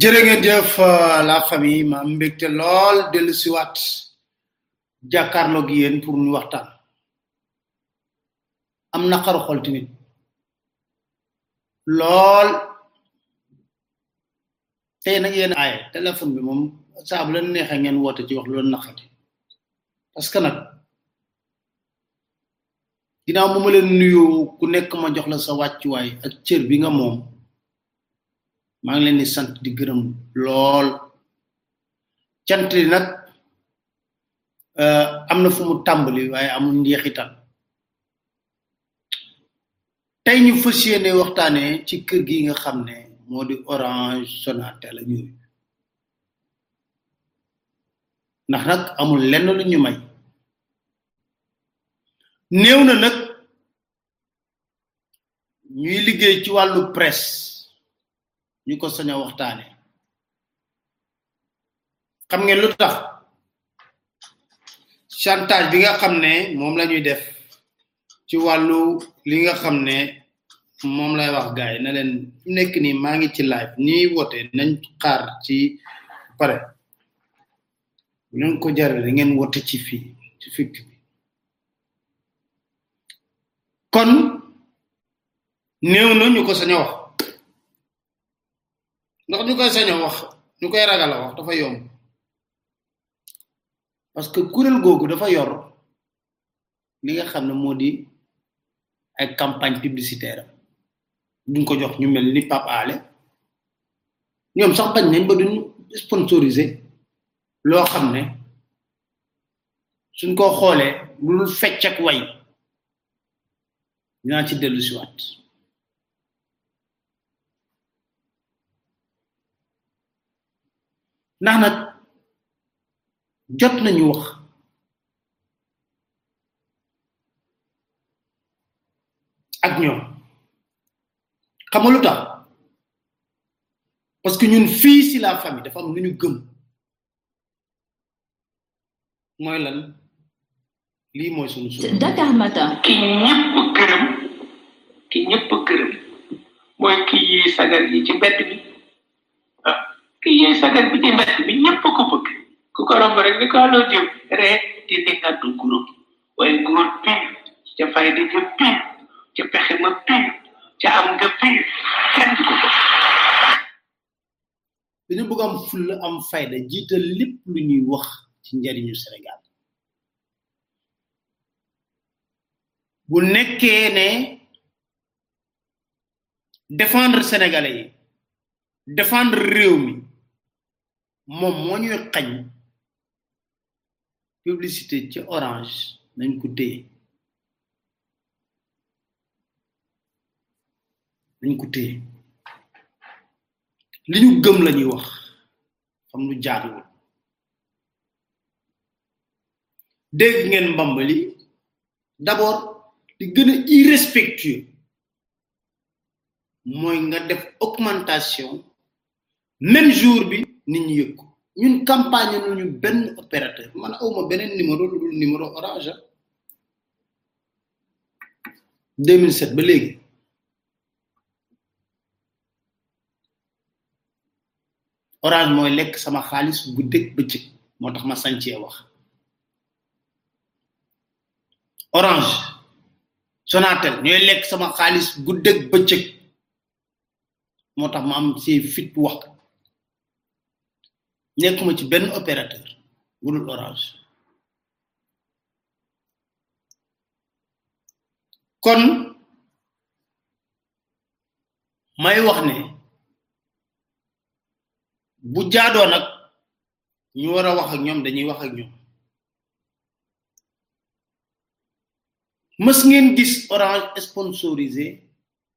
jërë ngeen jëf la famille ma am mbégte lool dellu si waat jàkkaarloog yéen pour ñu waxtaan am naqaru xol tamit lool tey nag yéen aaye téléphone bi moom saa bu leen neexee ngeen woote ci wax lu leen naqati parce que nag ginnaaw bu ma leen nuyoo ku nekk ma jox la sa wàccuwaay ak cër bi nga moom maa ngi leen di sant di gërëm lool cant li nag am na fu mu tàmbali waaye amul njeexital tey ñu fas yéene waxtaane ci kër gi nga xam ne moo di orange sonatel ak yooyu ndax nag amul lenn lu ñu may néew na nag ñuy liggéey ci wàllu presse ñu ko sañ a waxtaane xam ngeen lu tax chantage bi nga xam ne moom la ñuy def ci wàllu li nga xam ne moom lay wax gaay na leen fi mu nekk nii maa ngi ci live ñiy wote nañ xaar ci pare bu leen ko jarale da ngeen wote ci fii ci fict bi kon néew na ñu ko sañ a wax ndax ñu koy sañ a wax ñu koy ragal a wax dafa yomb parce que kuréel googu dafa yor li nga xam ne moo di ay campagne publicitaire duñ ko jox ñu mel ni Pape Alé ñoom sax bañ nañ ba duñ sponsorisé loo xam ne suñ ko xoolee lu dul fecc ak way dinaa ci dellu si waat ndax nag jot nañu wax ak ñoom xam nga lu tax parce que ñun fii si la famille dafa am lu ñu gëm mooy lan lii mooy sunu sunu Dakar Matin ki ñëpp gërëm ki ñëpp gërëm mooy ki yiy sagar yi ci mbedd bi ah ki yiy sagar bi ci mbedd bi ñëpp ko bëgg ku ko romb rek ni ko loo jëm ree di di nga du góor waaye góor pire ca fay di jëm pire ca pexe ma pire ca am nga pire kenn du ko bëgg dañu bëgg am full am fayda jiital lépp lu ñuy wax ci njariñu Sénégal bu nekkee ne défendre sénégalais yi défendre réew mi moom moo ñuy xañ publicité ci orange nañ ko téye nañ ko téye li ñu gëm la ñuy wax xam lu jaaduwul dégg ngeen mbambali d'abord li gën a irrespectueux mooy nga def augmentation même jour bi nit ñi yëg ko ñun campagne nu ñu benn opérateur man awma beneen numéro lu dul numéro orange 2007 ba léegi orange mooy lekk sama xaalis guddeeg bëccëg moo tax ma sancee wax orange sonatel ñooy lekk sama xaalis guddeeg bëccëg moo tax ma am see fit wax nekkuma ci benn opérateur wulul orange kon may wax ne bu jaadoo nag ñu war a wax ak ñoom dañuy wax ak ñoom mës ngeen gis orange sponsorisé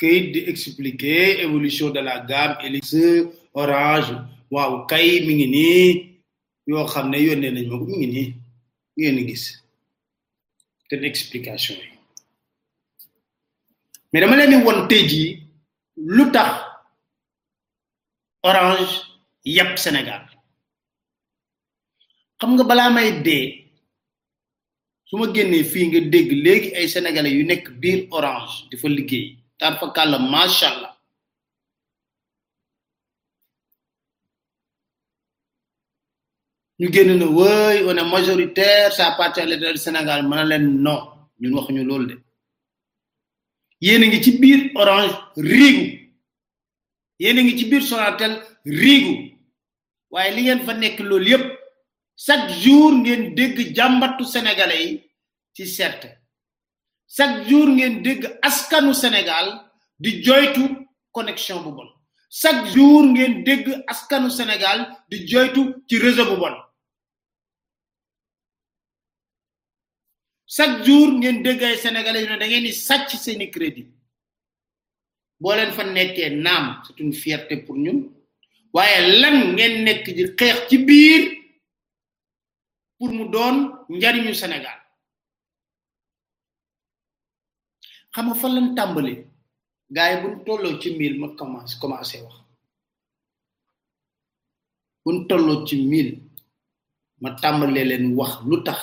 kayit di expliquer évolution de la gamme Elixir Orange waaw kay mi ngi nii yoo xam ne yónnee nañ ma ko mi ngi nii ngeen di gis te explication yi mais dama leen di won tey jii lu tax Orange yàpp Sénégal xam nga balaa may dee su ma génnee fii nga dégg léegi ay sénégalais yu nekk biir orange di fa liggéey taar fa kàlla macha allah ñu génn na wëy on est majoritaire ça appartient à l'état du Sénégal mën na leen non ñun waxuñu loolu de yéen a ngi ci biir orange riigu yéen a ngi ci biir Sonatel riigu waaye li ngeen fa nekk loolu yépp chaque jour ngeen dégg jàmbatu sénégalais yi ci certes chaque jour ngeen dégg askanu Sénégal di joytu connexion bu bon chaque jour ngeen dégg askanu Sénégal di joytu ci réseau bu bon chaque jour ngeen dégg ay sénégalais yu ne da ngeen di sàcc seeni crédit boo leen fa nekkee naam c'est une fierté pour ñun waaye lan ngeen nekk di xeex ci biir pour mu doon njariñu Sénégal xam nga fan lañ tàmbali gars yi buñ tolloo ci mille ma commencé commencé wax buñ tolloo ci mille ma tàmbalee leen wax lu tax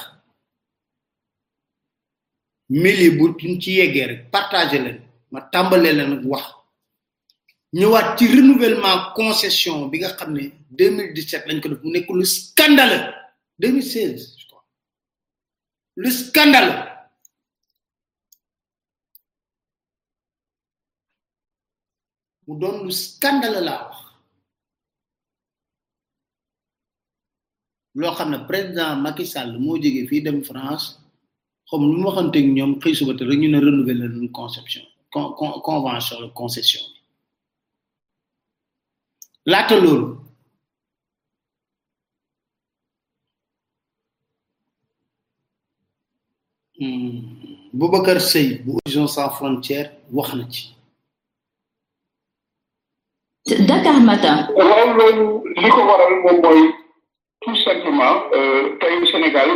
mille yi bu ñu ci yeggee rek partagé leen ma tàmbalee leen ak wax ñëwaat ci renouvellement concession bi nga xam ne 2017 lañ ko def mu nekk lu scandaleux 2016 je crois lu scandale mu doon lu scandale laa wax loo xam ne président Macky Sall moo jóge fii dem France xam lu mu waxante ak ñoom xëy suba te rek ñu ne renouveler leen conception con con convention la concession bi laata loolu Boubacar Seye bu Horizon Sans Frontières wax na ci Dakar Matin. waaw loolu li ko waral moom mooy tout simplement tey Sénégal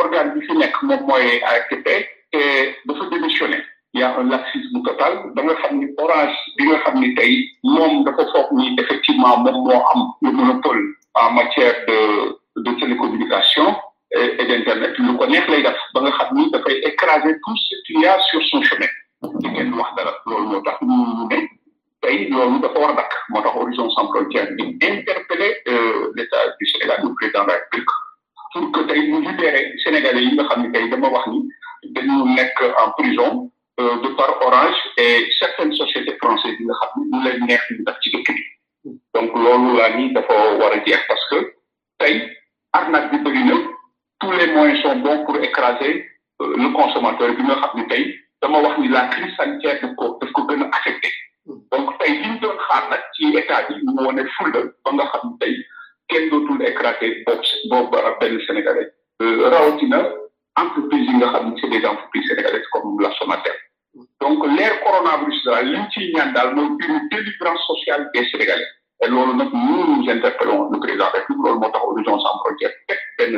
organe bi fi nekk moom mooy ARTP te dafa démissionné y a un laxisme total da nga xam ni orange bi nga xam ni tey moom dafa foog ni effectivement moom moo am le monopole en matière de de télécommunication et, et d'internet lu ko neex lay def ba nga xam ni dafay écraser tout ce qu'il y a sur son chemin di ngeen wax dara loolu moo tax ñu ñu ne tey loolu dafa war a dakk moo tax Horizon Sans Frontières di interpeller euh, l'état du Sénégal le président de la République pour que tey mu libéré Sénégalais yi nga xam ne tey dama wax ni dañu nekk en prison euh, de par Orange et certaines sociétés françaises yi nga xam ne ñu leen neex ñu def ci dëkk bi donc loolu laa ni dafa war a jeex parce que tey arnaque bi bëri na tous les moyens sont bons pour écraser euh, le consommateur bi nga xam ne tey dama wax ni la crise sanitaire daf ko daf ko gën a affecté donc tey li ñu doon xaar nag ci état bi mu wane fulla ba nga xam ne tey kenn dootul écraser boobu boobu benn sénégalais euh, rawatina entreprise yi nga xam ne c'est des entreprises sénégalaises comme la Sonatel donc l'ère coronavirus la li ñu ciy ñaan daal mooy une délivrance sociale des Sénégalais et loolu nag nous nous interpellons le président rek loolu moo tax Horizon Sans Frontières teg benn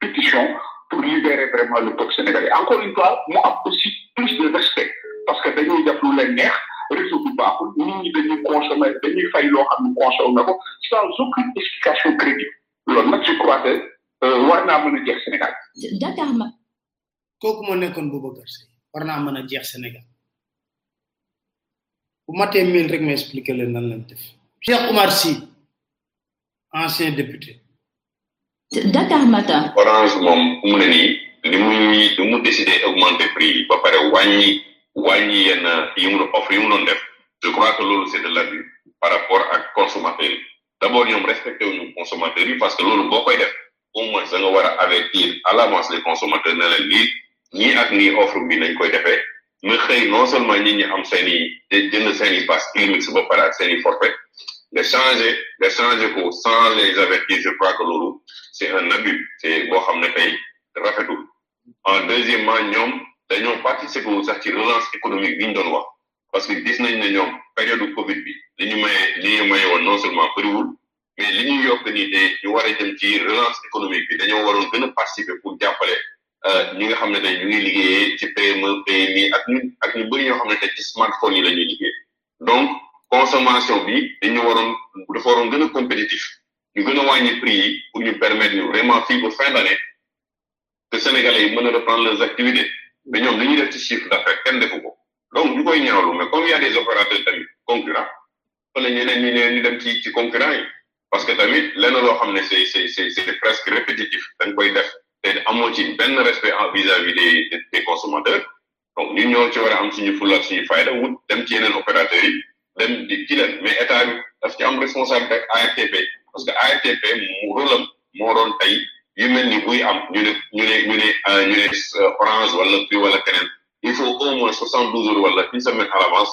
pétition pour libérer vraiment le peuple sénégalais encore une fois mu am aussi plus de respect parce que dañuy def lu leen neex réseau bi baaxul nit ñi dañuy consommer dañuy fay loo xam ne consommer na ko sans aucune explication crédible loolu nag je crois que war naa mën a jeex Sénégal. Dakar ma kooku moo nekkoon Boubacar Seye war naa mën a jeex Sénégal bu matee mille rek ma expliqué leen nan lañ def Cheikh Oumar Sy ancien député Dakar Matin. orange moom fu mu ne nii li muy li mu décidé augmenter prix yi ba pare wàññi wàññi yenn yi mu doon offre yi mu doon def je crois que loolu c'est de l'abus par rapport ak consommateur yi d'abord ñoom respecté wuñu consommateur yi parce que loolu boo koy def au moins da nga war a avertir à l'avance les consommateurs ne leen lii ñii ak nii offre bi nañ koy defee nga xëy non seulement nit ñi am seen i jënd seen i pass Illimix ba pare ak seen i forfait nga changé nga changé ko sans les avertir je crois que loolu c'est un abus c'est boo xam ne tey rafetul en deuxièmement ñoom dañoo participer wu sax ci relance économique bi ñu doon wax parce que gis nañ ne ñoom période Covid bi li ñu maye li ñu maye woon non seulement bëriwul mais li ñuy yokk nii te ñu war a jëm ci relance économique bi dañoo waroon gën a participer pour jàppale euh, ñi nga xam ne tey ñu ngi liggéeyee ci PME PMI ak ñu ak ñu bëri ñoo xam ne tey ci smartphone yi la ñuy liggéey donc consommation bi dañu waroon dafa waroon gën a compétitif ñu gën a wàññi prix yi pour ñu permettre ñu vraiment fii ba fin d'année que sénégalais yi mën a reprendre leurs activités mais ñoom li ñuy def ci chiffre d'affaires kenn defu ko donc ñu koy ñaawlu mais comme il y a des opérateurs tamit concurrents wala ñeneen ñi ne ñu dem ci ci concurrent yi parce que tamit lenn loo xam ne c'est c'est c'est c'est presque répétitif da nga koy def te amoo ci benn respect en vis-à-vis des des- des consommateurs donc ñun ñoo ci war a am suñu fulla ak suñu fayda wut dem ci yeneen opérateurs yi dem di kii leen mais état bi daf ci am responsabilité ak ARTP parce que ARTP mu rôle am moo doon tey yu mel ni buy am ñu ne ñu ne ñu ne euh, ñu ne euh, orange wala prix wala keneen il faut au moins soixante douze heures wala une semaine à l'avance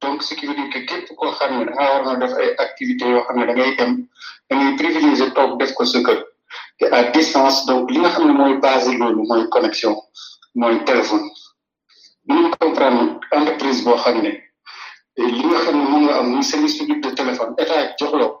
donc ce qui veut dire que képp koo xam ne da ngaa war na def ay activités yoo xam ne da ngay dem da ngay privilégier toog def ko sa kër te à distance donc li nga xam ne mooy basé loolu mooy connexion mooy téléphone bu ñu comprendre entreprise boo xam ne li nga xam ne moom nga am muy service public de téléphone état jox la ko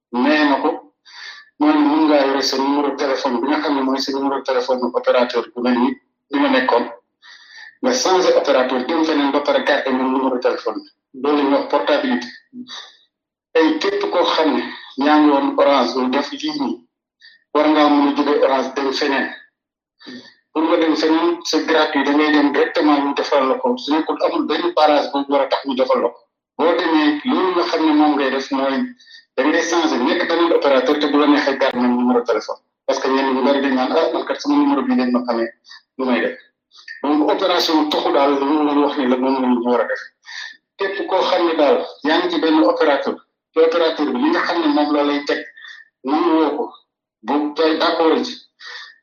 maye ma ko mooy ne mun ngaa yore sa numéro téléphone bi nga xam ne mooy sa numéro téléphone bu opérateur bu mel ni bi nga nekkoon nga changé opérateur dem feneen ba pare gardé même numéro téléphone bi loolu la ñuy wax portabilité tey képp koo xam ne yaa ngi woon orange lu def lii nii war ngaa mën a jógee orange dem feneen pour nga dem feneen c'est gratuit da ngay dem directement ñu defal la ko su nekkul amul benn parage bu war a tax ñu defal la ko boo demee loolu nga xam ne moom ngay def mooy da ngay changé nekk beneen opérateur te bu la neexee gàtt nañ numéro téléphone parce que ñenn ñu bari dañ naan ah man kat sama numéro bii lañ ma xamee lu may def donc opération toxu daal lu mu leen wax ni la moom la ñu war a def képp koo xam ne daal yaa ngi ci benn opérateur te opérateur bi li nga xam ne moom la lay teg nangu woo ko bu tey d'accord ci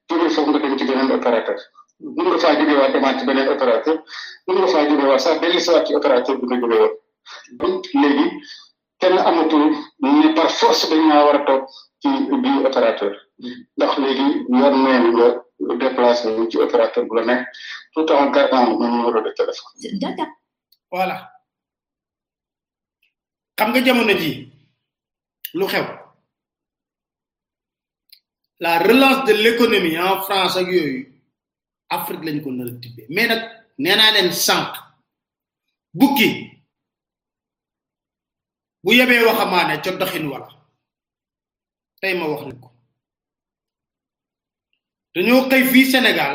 jógee foofu nga dem ci beneen opérateur mun nga faa jógee waat demaat ci beneen opérateur mun nga faa jógee waat sax dellu si waat ci opérateur bi nga jógee woon donc léegi kenn amatul ne par force dañ naa war a toog ci bii opérateur ndax léegi yoon may na nga déplacé wu ci opérateur bu la nekk tout en gardant le même numéro de téléphone. D'accord. voilà xam nga jamono ji lu xew la relance de l'économie en France ak yooyu Afrique lañ ko nar a tibbee mais nag nee naa leen sànq bukki bu yebee waxamaane ca doxin wala tey ma wax leen ko dañoo xëy fii Sénégal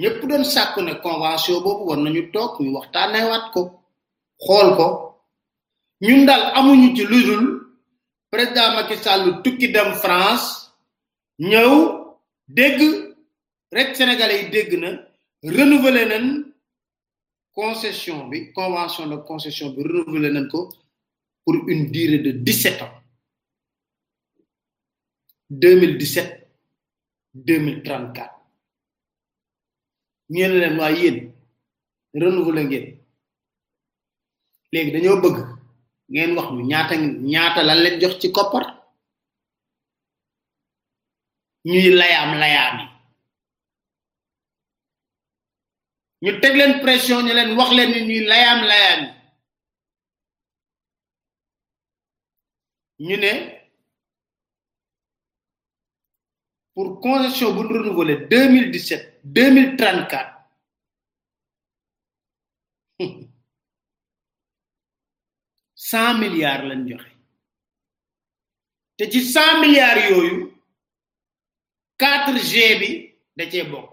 ñëpp doon sàkku ne convention boobu war nañu toog ñu waxtaanewaat ko xool ko ñun daal amuñu ci lu dul président Macky Sall tukki dem France ñëw dégg rek sénégalais yi dégg na renouveler nañ concession bi convention de concession bi renouvelé nañ ko pour une durée de 17 ans 2017 2034 ñu ne leen waa yéen renouvelé ngeen léegi dañoo bëgg ngeen wax ñu ñaata ñaata lan leen jox ci koppar ñuy layaam layaam yi ñu teg leen pression ñu leen wax leen ni ñuy layaam layaam ñu ne pour concession bu renouvelé 2017 2034 cent milliards lañ joxe te ci cent milliards yooyu 4G bi da cee bokk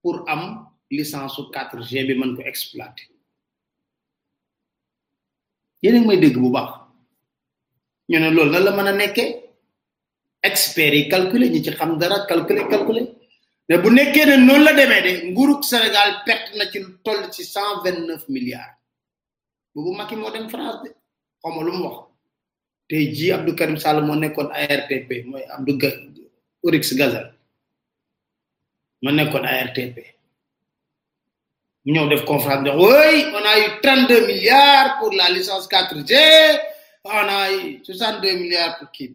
pour am licence su 4G bi mën ko exploiter yéen a ngi may dégg bu baax ñu ne loolu nan la mën a nekkee experts yi calculer ñi ci xam dara calculer calculer mais bu nekkee ne noonu la demee de nguurug Sénégal perte na ci lu toll ci cent vingt neuf milliards boobu Macky moo dem France de xaw ma lu mu wax tey jii Abdou Karim Sall moo nekkoon ARTP mooy Abdou Ga Orix Gazal ma nekkoon ARTP mu ñëw def conférence de oui on a eu 32 milliards pour la licence 4G on a eu 62 milliards pour kii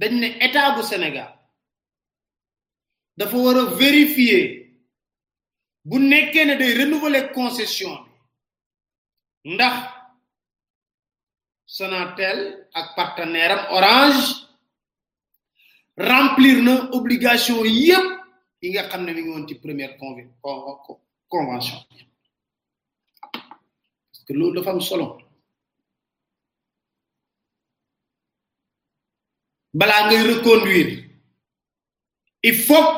dañ ne état bu Sénégal dafa war a vérifier bu nekkee ne day renouveler concession bi ndax Sonatel ak partenaire am Orange remplir na obligation yépp yi nga xam ne mi ngi woon ci première convi- con- con- convention bi parce que loolu dafa am solo balaa ngay reconduire il faut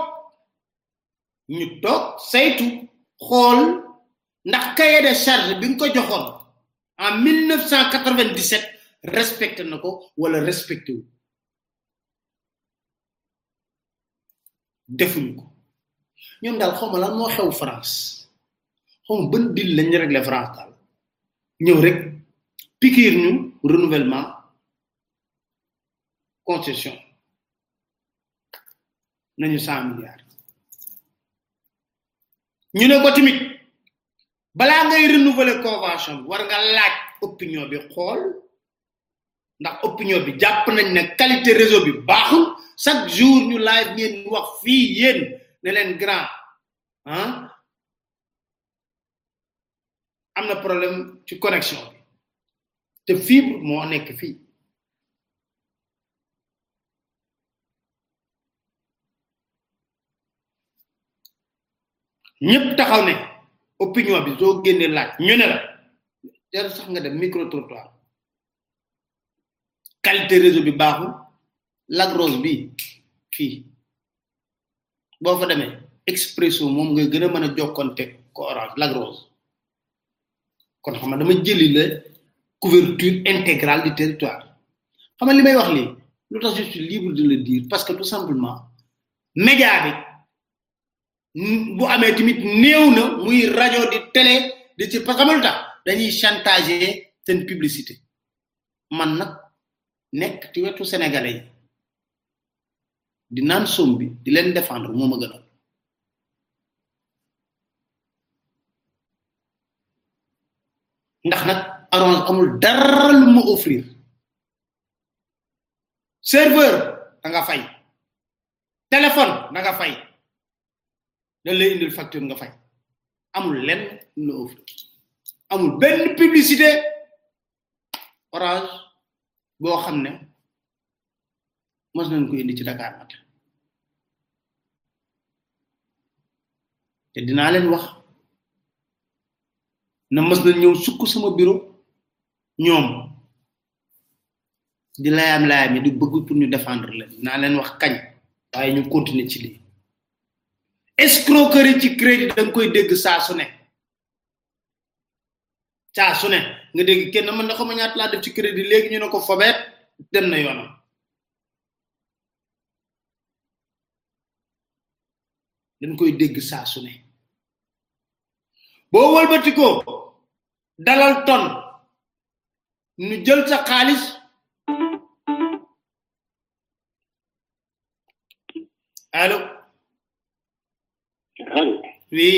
ñu toog saytu xool ndax cahier de charge bi nga ko joxoon en 1997 respecté na ko wala respecté wu defuñu ko ñoom daal xaw ma lan moo xew France xaw ma ban dil lañu réglé France daal ñëw rek pikiir ñu renouvellement concession nañu cent milliards ñu ne ko tamit balaa ngay renouveler convention bi war nga laaj opinion bi xool ndax opinion bi jàpp nañ ne qualité réseau bi baaxul chaque jour ñu live ngeen wax fii yéen ne leen grand ah am na problème ci connexion bi te fibre moo nekk fii ñëpp taxaw ne opinion bi soo génnee laaj ñu ne la jarul sax nga dem micro trottoir qualité réseau bi baaxul Lac Rose bi fii boo fa demee expresso moom ngay gën a mën a jokkonte ko orange lagrose kon xam nga dama jëli la couverture intégrale du territoire xam nga li may wax lii lu tax je suis libre de le dire parce que tout simplement média bi bu amee tamit néew na muy rajo di télé di ci parce que xam nga lu tax dañuy chantager seen publicité man nag nekk ci wetu sénégalais yi di naan som bi di leen défendre moo ma gënal ndax nag orange amul dara lu ma offrir serveur da nga fay téléphone da nga fay dañ lay indil facture nga fay amul lenn lu offre amul benn publicité orange boo xam ne mos nañ ko indi ci Dakar Matin te dinaa leen wax na mos nañ ñëw sukk sama bureau ñoom di layam layam yi di bëgg pour ñu défendre leen naa leen wax kañ waaye ñu continuer ci lii escroquerie ci crédit da nga koy dégg saa su ne saa su ne nga dégg kenn mën na xama ñaata laa def ci crédit léegi ñu ne ko fobeet dem na yoonam dañ koy dégg saa su ne boo wëlbatikoo dalal ton ñu jël sa xaalis allo allo oui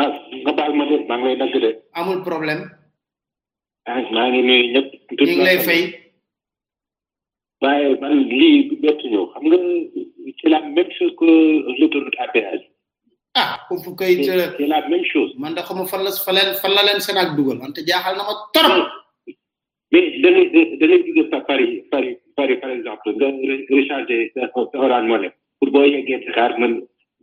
ah nga baal ma de maa ngi lay dagg de amul problème ah maa ngi nuyu ñëpp ñu ngi lay fay waaye man lii du bett ñëw xam nga c'est la même chose que l'autoroute à péage ah foofu kay c'est c'est la même chose man da xamu fan la fa leen fan la leen Sénat dugal wante jaaxal na ma torop mais da ngay da ngay jóge Pa- Paris Paris Paris par exemple nga re- recharger sa sa Orange Money pour boo yeggee Dakar mën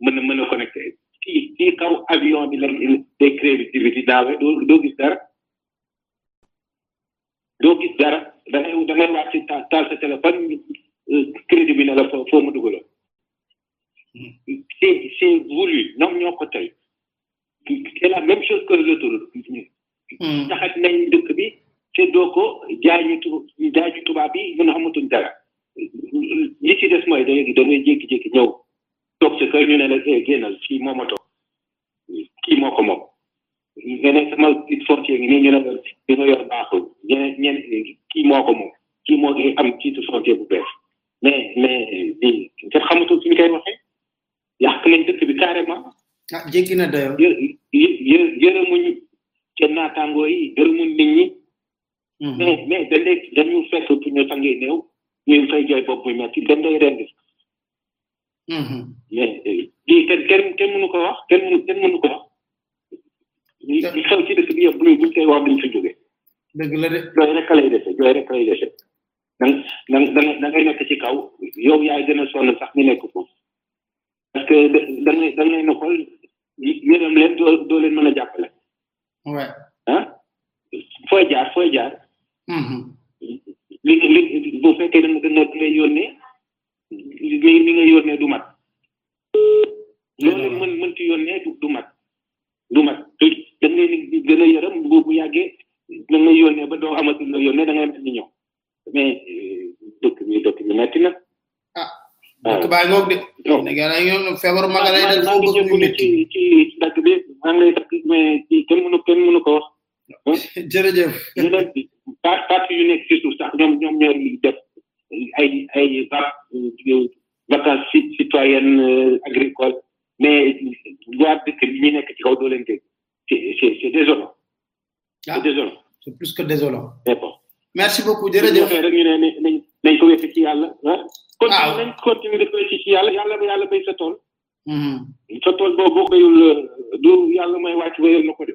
mën a mën a connecté ci ci kaw avion bi lañ day créé bi ci biti daawe doo doo gis dara doo gis dara da ngay da ngay wàcc ci taal taal sa téléphone euh, crédit bi ne la foo foo mu dugal c'est c'est voulu ñoom ñoo ko tey c'est la même chose que l'autoroute Hmm. taxat nañ dëkk bi te doo ko jaay ñu tu jaay ñu tubaab bi ñun xamatuñ dara li ci des mooy da ngay da ngay jékki-jékki ñëw toog sa kër ñu ne la eh génnal fii moomatoo kii moo ko moom nga ne sama foncier ngi nii ñu ne la li nga yor baaxul ñeneen ñeneen kii moo ko moom kii moo ngi am titre foncier bu bees mais mais di nga xamatul suñu koy waxee yàq nañ dëkk bi carrément ah jéggi na doyo yë yë yë yërëmuñ seen naataangoo yi yërëmuñ nit ñi mais mais da léegi dañu fekk fu ñu sangee néew ñu fay jooy bopp muy metti dañ day rendi Mhm. mais euh, lii kenn kenn kenn mënu ko wax kenn mënu kenn mënu ko wax. li li xew ci dëkk bi yëpp bu ñu koy wax duñ fi jógee. dëgg la de. jooy rek lay dese jooy rek lay dese. da nga da nga da ngay nekk ci kaw yow yaay gën a sonn sax ñu nekk foofu. parce que da da ngay da ngay ne xool yërëm leen doo doo leen mën a jàppale. ouais. ah fooy jaar fooy jaar. Mhm. li li bu fekkee da nga gën a lay yónnee liggéey mi nga yónnee du mat loolu mën mën ci yónnee du du mat du mat te dañ leen di gën a yërëm bu bu yàggee da ngay yónnee ba doo amati nga yónnee da ngay mel ni ñoom mais euh, dëkk bi dëkk bi metti na Ah, waaw dëkk baa ngoog de non da ngeen a yoon feebar ma nga lay dal maa foo ngi bëgg mu jégalu métti ci ci dagg bi maa ngi lay dagg mais ci kenn mënu kenn mënu ko wax jërëjëf ñu ne par- parti yu nekk ci suuf sax ñoom ñoom ñoo di def ay ay vac- euh, vacances ci- citoyennes euh, agricoles mais waa dëkk bi ñu nekk ci kaw doo leen dégg c'est c'est c'est désolant Ah. c'est désolant c'est plus que désolant mais bon merci beaucoup jërëjëf jërëjëf rek ñu ne ne nañ nañ ko wécc ci yàlla ah kon Waaw. nañ continuer di ko wécc ci yàlla yàlla ba yàlla bay sa tool Mhm. sa tool boobu boo koyul euh, du yàlla may wàcc wéyal na ko de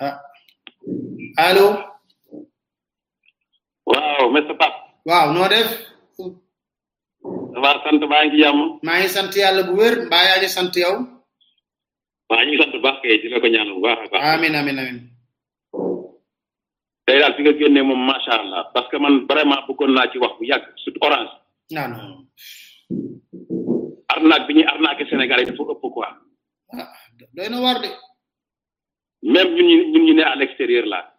ah allo waaw monsieur Pape waaw noo def dafa sant baa ngi ci jàmm maa ngi sant yàlla bu wér mbaa yaa ngi sant yow waaw ñu ngi sant bu baax kay di la ko ñaanal bu baax a baax amin amin amin tey daal fi nga génnee moom macha allah parce que man vraiment bëggoon naa ci wax bu yàgg surtout orange non non arnaque bi ñuy arnaqué Sénégal yi dafa ëpp quoi ah doy na war de même ñun ñu ñun ñu ne à l'extérieur là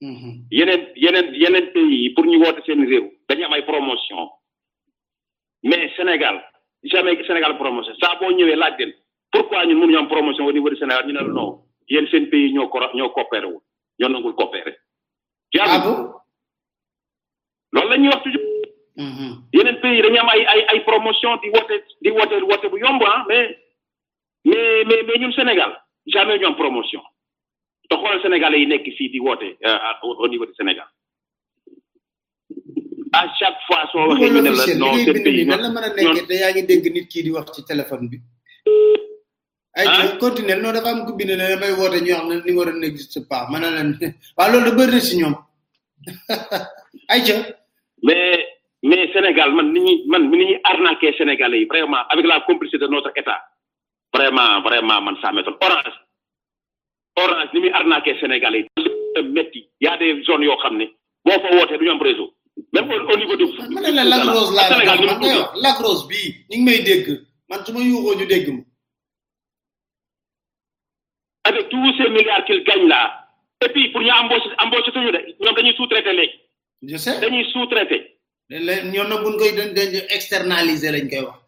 Mhm. yeneen yeneen yeneen pays yi pour ñu woote seen réew dañu am ay promotion mais Sénégal jamais Sénégal promotion saa boo ñëwee laaj leen pourquoi ñun mënuñu am promotion au niveau du Sénégal ñu ne la non yéen seen pays ñoo cora ñoo coopéré wu ñoo nangul coopéré. ah jàll bon loolu la ñuy wax toujours Mhm. yeneen pays yi dañu am ay ay ay promotion di woote di woote woote bu yomb ah mais mais mais mais ñun Sénégal jamais ñu am promotion te xoolal Sénégalais yi nekk fii di woote euh, au niveau du Sénégal à chaque fois soo waxee ñu ne la non seen pays nan la mën a nekkee te yaa ngi dégg nit kii di wax ci téléphone bi. ay ah. continuer non dafa am ku bind ne damay woote ñoo xam ne numéro n'existe pas ma ne leen waaw loolu da bëri na si ñoom. ayca mais mais Sénégal man ni ñuy man ni ñuy arnaqué Sénégalais yi vraiment avec la complicité de notre état vraiment vraiment man ça m'étonne orange orange ni muy arnaqué Sénégalais yi te métti y a des zones yoo xam ne boo fa wootee du ñu am réseau même au au niveau de ma ne la Lac Rose laa la Sénégal ni mu man ngay tuddee wax Lac Rose bii ñu ngi may dégg man su ma yuuxoo ñu dégg ma avec tous ces milliards qu'il gagne là et puis pour ñu embaucher embaucher tuñu de ñoom dañuy sous-traiter léegi je sais dañuy sous-traiter léeg ñoom nag buñ koy dañ dañ externaliser lañ koy wax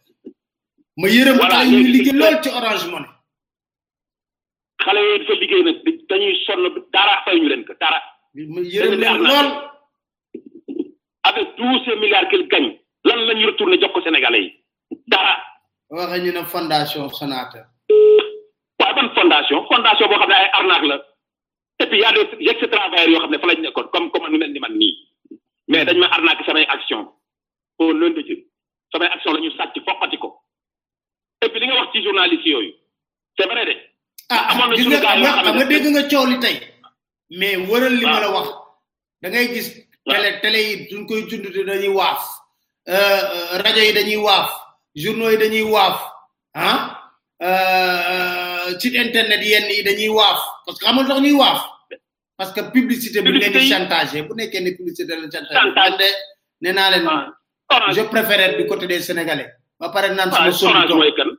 ma yërëm Voilà, xale yi léegi- liggéey lool ci orange money xale yooyu dafa liggéey nag di- dañuy sonn dara fay ñu leen ko dara ma yërëm leen lool avec tous ces milliards qu'il gagne lan la ñu retourné jox ko sénégalais yi dara waxe ñu ne fondation Sonatel waaye ban fondation fondation boo xam ne ay arnaque la et puis y a des ex travailleurs yoo xam ne fa lañ nekkoon comme comme nu mel ni man nii mais dañ ma arnaque samay action au nom de Dieu samay action la ñu sàcc foqati ko et puis li nga wax ci journaliste yooyu c'est vrai de ah amoon na gis suñu nga gars xam yoo nga xam xam nga ne dégg nga coow li tey mais wëral li ma la wax da ngay gis télé télé yi duñ koy tudd te dañuy waaf euh, euh, rajo yi dañuy waaf journaux yi dañuy waaf ah euh, site internet yenn yi dañuy waaf parce que xamul tax ñuy waaf parce que publicité bu leen di chantage bu nekkee ne publicité la chantage man de nee naa leen je préfère du côté des sénégalais ba pare naan sama solution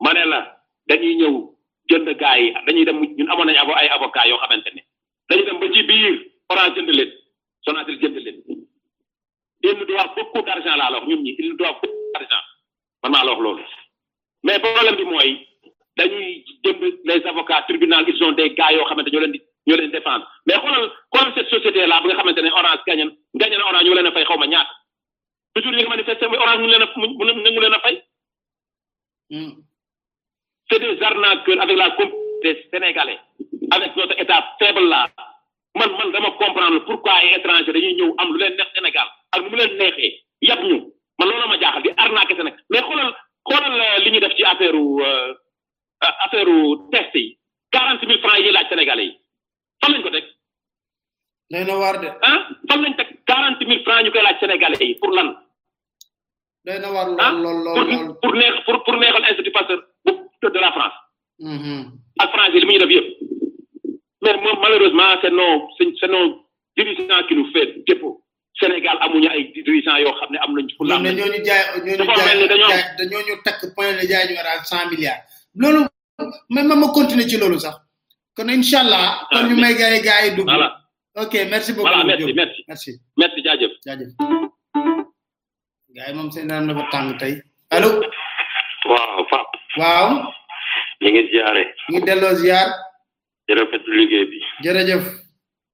ma ne la dañuy ñëw jënd gaa yi dañuy dem ñun amoon nañu ay avocat yoo xamante ne dañuy dem ba ci biir orange jënd leen Sonatel jënd leen il nous doit beaucoup d' argent laa la wax ñun ñi il nous doit beaucoup d' argent man maa la wax loolu mais problème bi mooy dañuy jënd les avocats tribunal ils ont des gars yoo xamante ñoo leen di ñoo leen défendre mais xoolal xoolal cette société là bi nga xamante ne orange gañe gañe na orange ñu leen a fay xaw ma ñaata toujours ñu ngi manifester muy orange mu leen a mu nangu leen a fay. Hmm. c'est des arnaqueurs avec la complicité des Sénégalais avec notre état faible là man man dama comprendre pourquoi ay étranger dañuy ñëw am lu leen neex Sénégal ak nu mu leen neexee yab ñu man loolu ma jaaxal di arnaquer Sénégal mais xoolal xoolal euh, li ñu def ci affaire euh, affaire test yi quarante mille francs yi laaj Sénégalais yi. fan lañ ko teg day na waar de ah fan lañ teg quarante mille francs ñu koy laaj sénégalais yi pour lan day na waar ah lool lool pour lool pour neex pour pour neexal institut pasteur bu de la France Mhm. ak France yi li mu ñu def yëpp mais moom malheureusement c'est nos c'est c'est nos dirigeants qui nous fait dépôt Sénégal amuñu ay dirigeants yoo xam ne am nañ fu ñoom ne ñooñu jaay ñooñu Dafa mel ni jaay dañoo- jaay dañoo ñu takk point ne jaay ñu arabe cent milliards loolu mais ma ma continuer ci loolu sax kon incha allah kon ñu may gaay gaay yi dugg voilà ok merci beaucoup voilà merci Diop. merci merci merci jaajëf jaajëf gaay moom seen daan dafa tàng tey allo waaw Pape waaw ñu ngi ziare ñu delloo ziar di rafetlu liggéey bi jërëjëf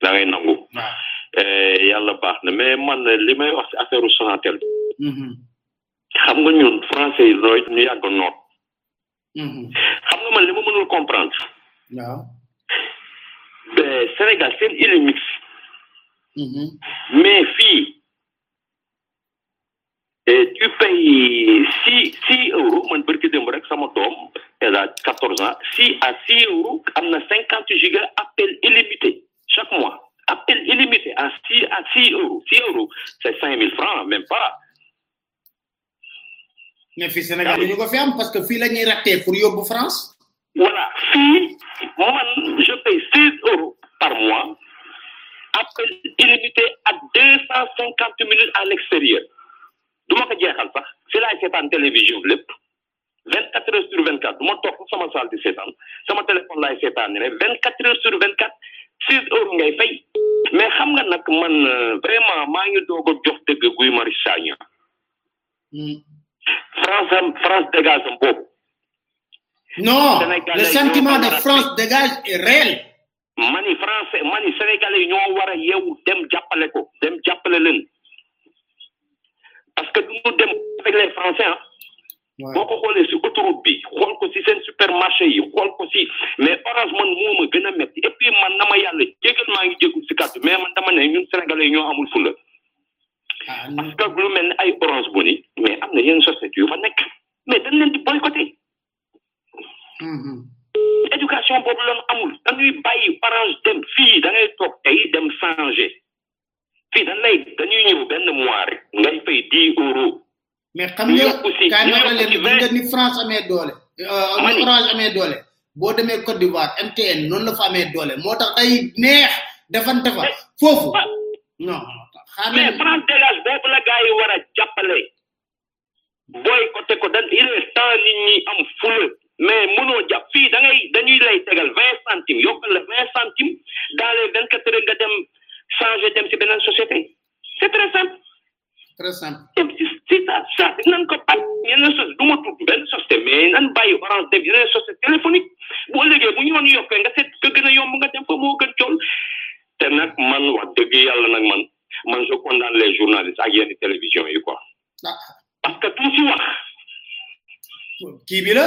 da ngay nangu eh, yàlla baax na mais man li may wax si affaire u Sonatel mm-hmm. xam nga ñun français yi nooy ñu yàgg noot mm-hmm. xam nga man li ma mënul comprendre waaw eh, Sénégal seen illimix mm-hmm. mais fii et tu payes six six euros man barki démb rek sama doom elle a quatorze ans six à six euros am na cinquante giga appel illimité chaque mois appel illimité à six à six euros six euros c'est cinq mille francs même pas mais fii Sénégal yi ñu ko fi am parce que fii la ñuy rattee pour yóbbu France voilà si moi je paye 16 euros par mois appel illimité à 250 minutes à l'extérieur du ma ko jeexal sax si laay seetaan télévision bi lépp vingt quatre heures sur vingt quatre du ma toog sama salle di seetaan sama téléphone laay seetaan rek vingt quatre heures sur vingt quatre six heures ngay fay mais xam nga nag man euh, vraiment maa ngi doog a jox dëgg Guy Marius Sagna Hmm. France am France dégage am boobu. non Sénégalais le sentiment de ñoo- France dégage est réel mani français mani sénégalais yi ñoo war a yeewu dem jàppale ko dem jàppale leen parce que du ñu dem avec les français ah. boo ko xoolee si autoroute bi xool ko si seen supermarché yi xool ko si mais orange man moo ma gën a metti et puis man na ma yàlla jégal maa ngi jégul si kàddu mais man dama ne ñun sénégalais yi ñoo amul fulla ah parce que lu mel ne ay orange boni mais am na yenn société yu fa nekk mais dañ leen di boycotté éducation boobu loolu amul dañuy bàyyi orange dem fii da ngay toog tey dem changer fii dañ lay dañuy ñëw benn mois rek ngay fay dix euros mais xam New nga York aussi, kaay New ma York wax leen aussi, bu vingt- nga ni France amee doole euh, ni Mani. Orange amee doole boo demee Côte d'Ivoire MTN noonu la fa amee doole moo tax day neex defante fa foofu Wa- non xaar mais leen France dégage boobu la gars yi war a jàppale booy ko te ko dan il est temps nit ñi am fula mais mënoo jàpp fii da ngay dañuy lay tegal vingt centimes yokkal la vingt centimes dans les vingt quatre heures nga dem changer dem si beneen société c'est très simple très simple. c'est ça ça nan ko bàyyi yeneen société du ma tudd benn société mais nan bàyyi orange def yeneen société téléphonique bu ëllëgee bu ñu yoon yokkee nga seet ka gën a yomb nga dem fa moo gën cool te nag man wax dëgg yàlla nag man man je condamne les journalistes ak yenn télévision yi quoi. Ah. parce que tout si wax. kii bi la.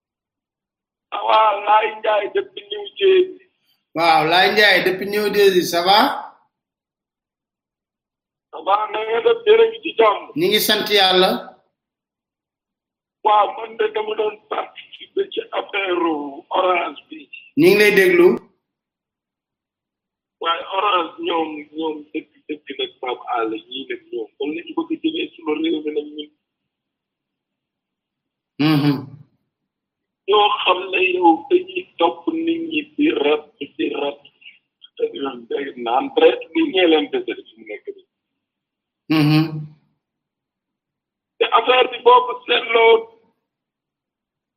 waaw Laay Njaay depuis New Jersey. waaw Laay Njaay depuis New Jersey ça va. ça va na nga def yéen a ngi ci jàmm. ñu ngi sant yàlla. waaw man de dama doon participer ci affaire orange bi. ñu ngi lay déglu. waaye orange ñoom ñoom dëgg dëgg nag Pape Alé ñii nag ñoom kon la ñu bëgg a jëlee suñu réew mi nag ñun. Mm-hmm. ñoo xam ne yow dañuy topp nit ñi di rab di rab te ñoom day naan dret li ñee leen dese fi mu nekk nii. Mm-hmm. te affaire bi boo ko seetloo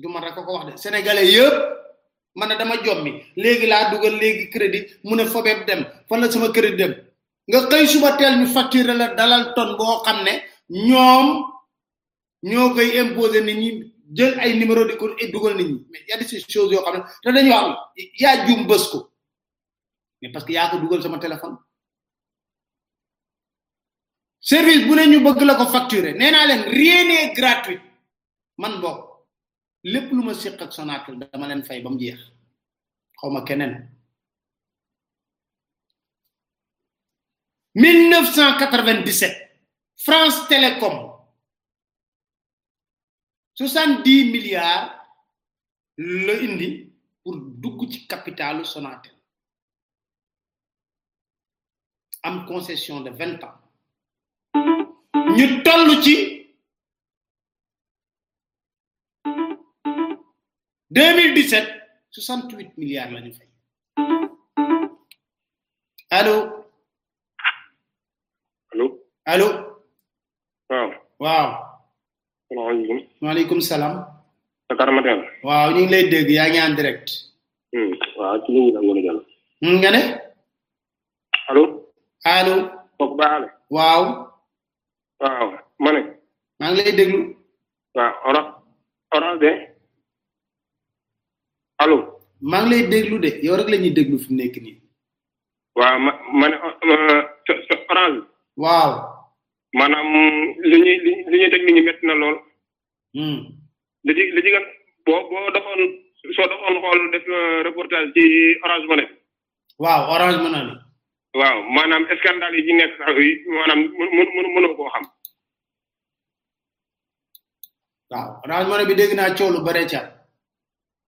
du man rek ko wax de sénégalais yëpp man ne dama jommi léegi laa dugal léegi crédit mu ne fobeeb dem fan la sama crédit dem nga xëy suba teel ñu facturer la dalal ton boo xam ne ñoom ñoo koy imposer nit ñi jël ay numéro di ko dugal nit ñi mais y a des choses yoo xam ne te dañu wax yaa jum bës ko mais parce que yaa ko dugal sama téléphone service bu ne ñu bëgg la ko facturer nee naa leen rien n'est gratuit man bokk lépp lu ma séq ak Sonatel dama leen fay ba mu jeex xaw ma keneen 1997 France Télécom 70 milliards la indi pour dugg ci capitalu Sonatel am concession de vingt ans ñu toll ci deux mille dix sept soixante huit milliards la ñu fay allo allo allo waaw waaw salaamaaleykum maaleykum salaam Dakar matin waaw ñu ngi lay dégg yaa ngi en direct hmm waaw ci ligne bi la ngone jàll Hmm, nga ne allo allo kooku baaxale waaw waaw ma ne maa ngi lay déglu waaw ora orange de allo maa ngi lay déglu de yow rek la ñuy déglu fi mu nekk nii waaw ma ma ne euh, sa sa orange. waaw. maanaam li ñuy li li ñuy teg nit ñi métti na lool. Hmm. li ci li ci gën boo boo doxoon soo doxoon xool def euh, reportage ci orange money. waaw orange money la. waaw maanaam scandale yi ci nekk sax yi maanaam mën mën mënoo koo xam. waaw orange money bi dégg naa coow lu bare ca.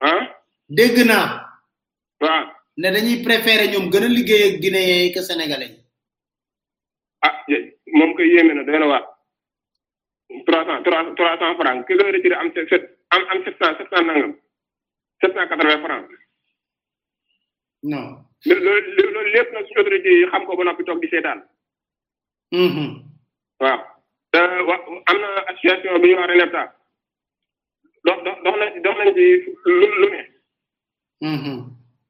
ah dégg naa waaw ne dañuy préféré ñoom gën a liggéey ak guinéen yi que sénégalais yi ah jë- moom koy yéeme na doy na waar trois cent trois trois cent francs ki koy retiré am sept sept am am sept cent sept cent nangam sept cent quatre vingt francs non lo- loolu loolu lépp nag suñu autorité yi xam ko ba noppi toog di seetaan Mhm. waaw te wa am na association bi ñuy wax RENEPTA dox dox dox nañ dox nañ ci lu lu ne. Mhm.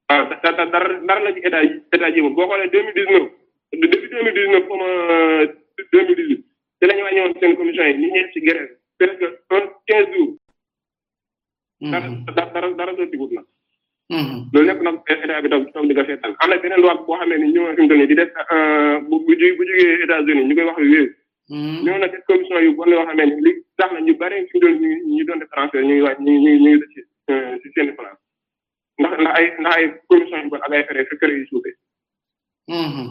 waaw da da dara dara la ci état yi état yi boo xoolee deux mille dix neuf depuis deux mille dix neuf comme deux mille dix huit te la ñu wàññi woon seen commission yi ñu ñëw ci grève presque un quinze jours. Mhm. dara dara dara dara sotti wut na. Mm-hmm. loolu lépp nag état bi toog toog di ko seetaan am na beneen loi boo xamee ni ñëw na fi mu toll nii di def euh, bu bu bu jógee États-Unis ñu koy wax wéew. Mm-hmm. ñëw na def commission yu bon yoo xamee ni li tax na ñu bari fi mu toll nii ñu doon def transfert ñu ngi wàcc ñu ngi ñu ngi ci euh, ci seen place ndax ndax ay ndax ay commission yu bon ak ay frais frais yu suufee. Mm-hmm.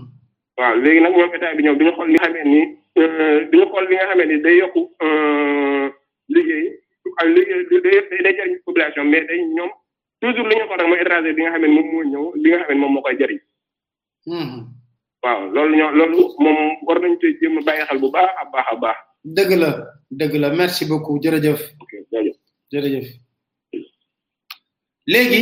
waaw léegi nag ñoom état bi ñoom duñu xool li nga xamee ni euh, duñu xool li nga xamee ni day yokku euh, liggéey ak liggéey day day jëriñ population mais day ñoom toujours li ñu xool rek mooy étranger bi nga xamee ni moom moo ñëw li nga xamee ni moom moo koy jëriñ. Mm-hmm. waaw loolu ñoo loolu moom war nañu cee jéem a bàyyi xel bu baax a baax a baax. dëgg la dëgg la merci beaucoup jërëjëf. ok jërëjëf jërëjëf. léegi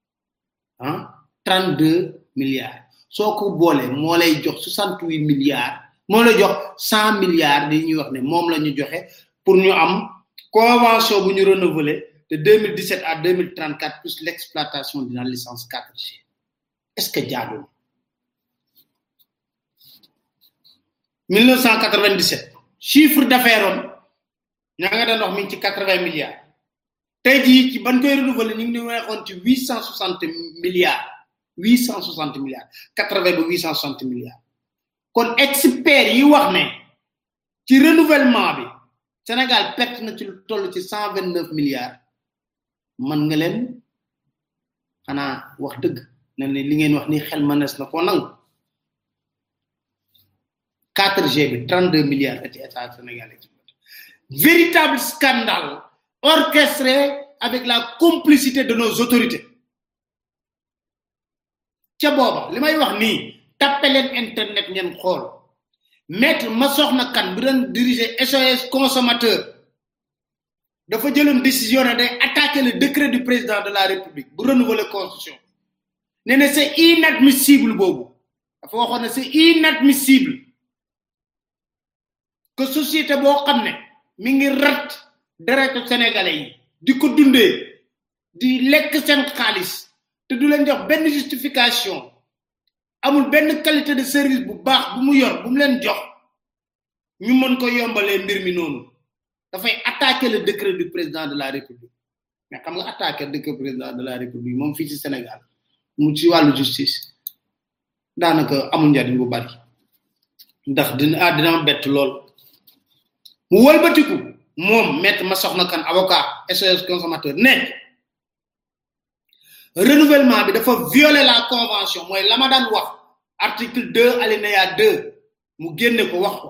ah 32 milliards soo ko boolee moo lay jox 68 milliards moo lay jox 100 milliards di ñuy wax ne moom la ñu joxe pour ñu am convention bu ñu renouveler de 2017 à 2034 plus l'exploitation de la licence 4G est-ce que jaadu 1997 chiffre d'affaires am ña nga da ndox mi ci 80 milliards tey jii ci ban koy renouveler ñu ngi waxoon ci 860 milliards 860 milliards 80 ba 860 milliards kon expert yi wax ne ci renouvellement bi Sénégal perte na ci lu toll ci 129 milliards man nga leen xanaa wax dëgg na ne li ngeen wax ni xel mënees na koo nangu 4G bi 32 milliards la ci état sénégalais ci véritable scandale orchestré avec la complicité de nos autorités ca booba li may wax nii tappe leen internet ngeen xool maître ma soxna kan bi doon diriger SOS consommateur dafa jëloon décision ne day attaquer le décret du président de la république bu renouveler constitution ne ne c'est inadmissible boobu dafa waxoon ne c'est inadmissible que société boo xam ne mi ngi rat deretu sénégalais yi di ko dundee di lekk seen xaalis te du leen jox benn justification amul benn qualité de service bu baax bu mu yor bu mu leen jox ñu mën ko yombalee mbir mi noonu dafay attaquer le décret du président de la république mais xam nga attaquer décret président de la république moom fii ci Sénégal mu ci wàllu justice daanaka amul njariñ bu bari ndax dina ah dina am bett lool mu wëlbatiku moom maître ma soxna kan avocat SOS consommateur ne renouvellement bi dafa violer la convention mooy la ma daan wax article deux alinéa deux mu génne ko wax ko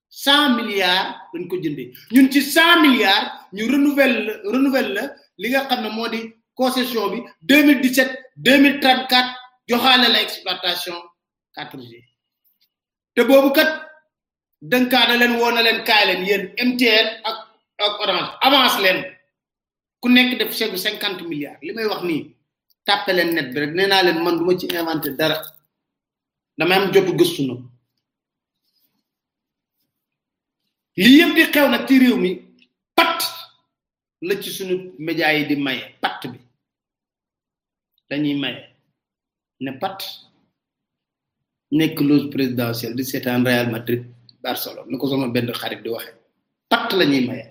cent milliards dañ ko jëndee ñun ci cent milliards ñu renouvelle renouvelle la li nga xam ne moo di concession bi 2017 2034 joxaale la exploitation 4G te boobu kat dënkaana leen woo na leen kaay leen yéen MTN ak ak Orange avance leen ku nekk def chèque cinquante milliards li may wax nii tàppe leen net bi rek nee naa leen man du ma ci inventé dara damay am jotu gëstu na lii yëpp di xew nag ci réew mi pat la ci sunu média yi di maye pat bi dañuy maye ne pat nekk loge présidentielle di seetaan Real Madrid Barcelone ni ko sama benn xarit di waxe pat la ñuy maye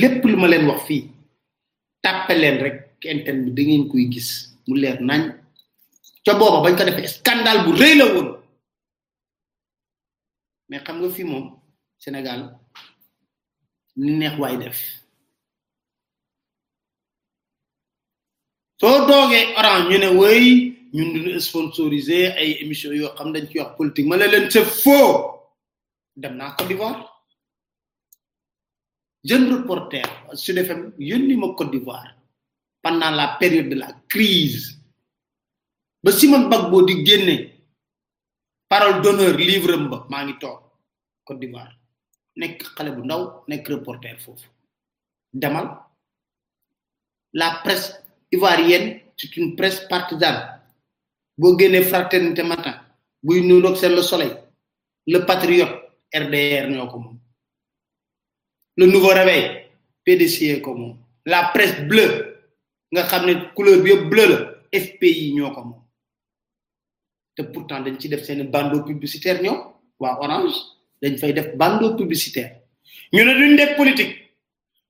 lépp lu ma leen wax fii tàppe leen rek internet bi da ngeen koy gis mu leer nañ ca booba bañ ko defee scandale bu rëy la woon mais xam nga fi moom Sénégal ni neex waay def soo doogee orange ñu ne wëy ñun duñu sponsorisé ay émission yoo xam dañ ci wax politique ma ne leen c'est faux dem naa Côte d'Ivoire jeune reporter Sud FM yónni ma Côte d'Ivoire pendant la période de la crise ba Simon Gbagbo di génne parole d'honneur livre am ba maa ngi toog Côte d'Ivoire nekk xale bu ndaw nekk reporter foofu demal la presse ivoirienne c'est une presse partisane boo génnee fraternité matin buy nuroog seen le soleil le patriote RDR ñoo ko moom le nouveau réveil PDC ko moom la presse bleue nga xam ne couleur bi yëpp bleu la FPI ñoo ko moom te pourtant dañ ci def seen bandeau publicitaire ñoom waa orange dañ fay def bandeau publicitaire ñu ne duñ def politique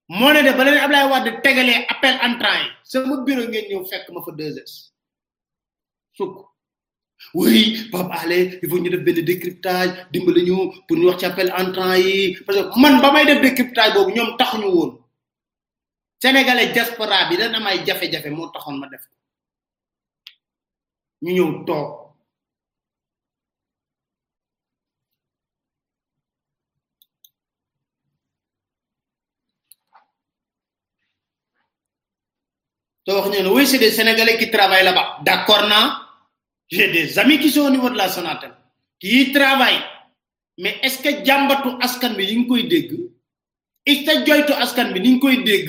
moo ne de ba leen Ablaye Wade tegalee appel entrant yi sama bureau ngeen ñëw fekk ma fa deux heures sukk oui Pape Alé il faut ñu def benn décryptage dimbali ñu pour ñu wax ci appel entrant yi parce que man ba may def décryptage boobu ñoom taxuñu woon sénégalais diaspora bi dana may jafe-jafe moo taxoon ma def ñu ñëw toog te wax ñu ne oui c'est des sénégalais qui travaillent là-bas d'accord naa j'ai des amis qui sont au niveau de la Sonatel qui y travaillent mais est-ce que jàmbatu askan bi yi ngi koy dégg est-ce que joytu askan bi ni ngi koy dégg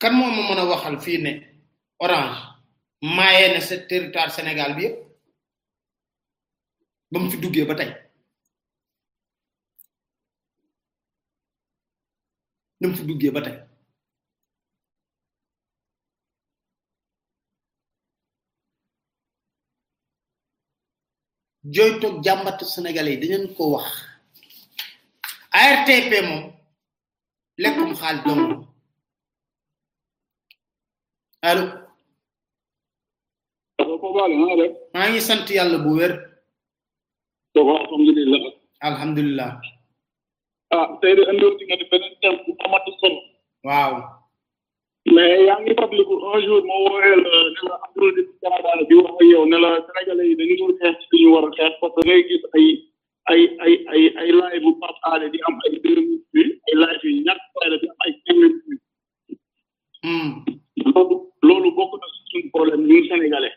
kan moo ma mën a waxal fii ne orange maye na sa territoire Sénégal bi yëpp ba mu fi duggee ba tey ba mu fi duggee ba tey joytoog jàmbatu sénégalais yi dinañ ko wax ARTP moom lekkum xaal dong allo maa ngi sant yàlla bu wér alhamdulilah ah tey de andiwoon ci nga ni beneen thème bu amati solo waaw mais yaa ngi fàttaliku un jour ma woowee la ne la am na di Sénégal di wax ak yow ne la sénégalais yi dañu doon xeex ci ñu war a xeex parce que ngay gis ay ay ay ay ay live bu Pape Alé di am ay deux minutes bi ay live yi ñàkk fayda di am ay cinq minutes bi loolu loolu bokk na ci suñu problème ñun sénégalais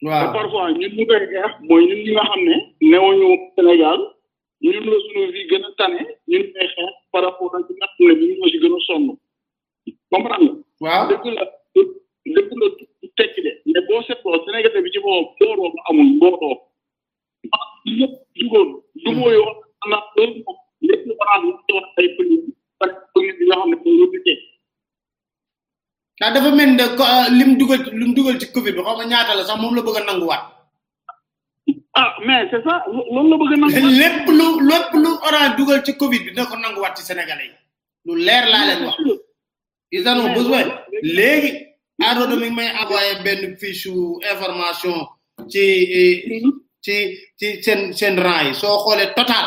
te waaw parfois ñun ñu koy xeex mooy ñun ñi nga xam ne newuñu Sénégal ñun la sunu vie gën a tane ñun ñooy xeex par rapport ak ñax ne bi ñoo si gën a sonn comprendre nga waaw dëgg la dëgg la du tekki de mais boo seetloo Sénégalais bi ci boppam booloo ba amul booloo ah ñëpp jugoon du moo yoo xam naa loolu moom lépp lu baax lu ci wax ay pël yi parce que pël yi nga xam ne dañoo lutté ndax dafa mel ne ko lim dugal lim dugal ci Covid bi xaw ma ñaata la sax moom la bëgg a nanguwaat. ah mais c'est ça loolu la bëgg a nanguwaat. lépp lu lépp lu orange dugal ci Covid bi dina ko nanguwaat ci Sénégalais yi lu leer laa leen wax. ils en ont besoin léegi. Arodo mi ngi may envoyé benn fiche information ci ci ci seen seen rang yi soo xoolee total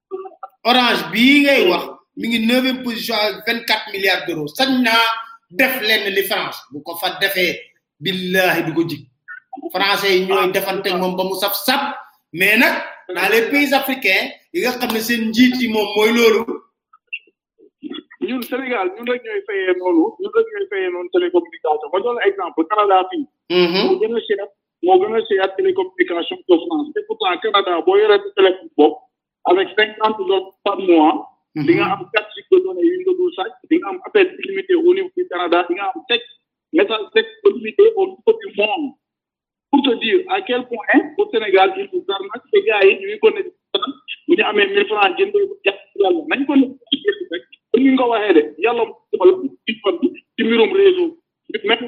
orange bii ngay wax mi ngi neuvième position ak vingt quatre milliards d'euros sañ naa def lenn li France bu ko fa defee billahi du ko jig français yi ñooy defante moom ba mu saf sap mais nag dans les pays africains yi nga xam ne seen njiit yi moom mooy loolu ñun Sénégal ñun rek ñooy fayee noonu ñun rek ñooy fayee noonu télécommunication ma jox exemple Canada fii. Mm-hmm. moo gën a cher moo gën a cher télécommunication que France te pourtant Canada boo yoree sa téléphone bopp avec cinquante dollars par mois. Mm-hmm. di nga am quatre gigs de données yu ñu doon sàcc di nga am appel illimité au niveau du Canada di nga am texte message texte illimité au niveau du monde. pour te dire à quel point au Sénégal il faut faire nag te gars yi ñu ngi ko ne bu ñu amee mille francs jënd jàpp yàlla nañ ko ne rek comme ni nga ko waxee de yàlla wala ci fan ci mbirum réseau ñu même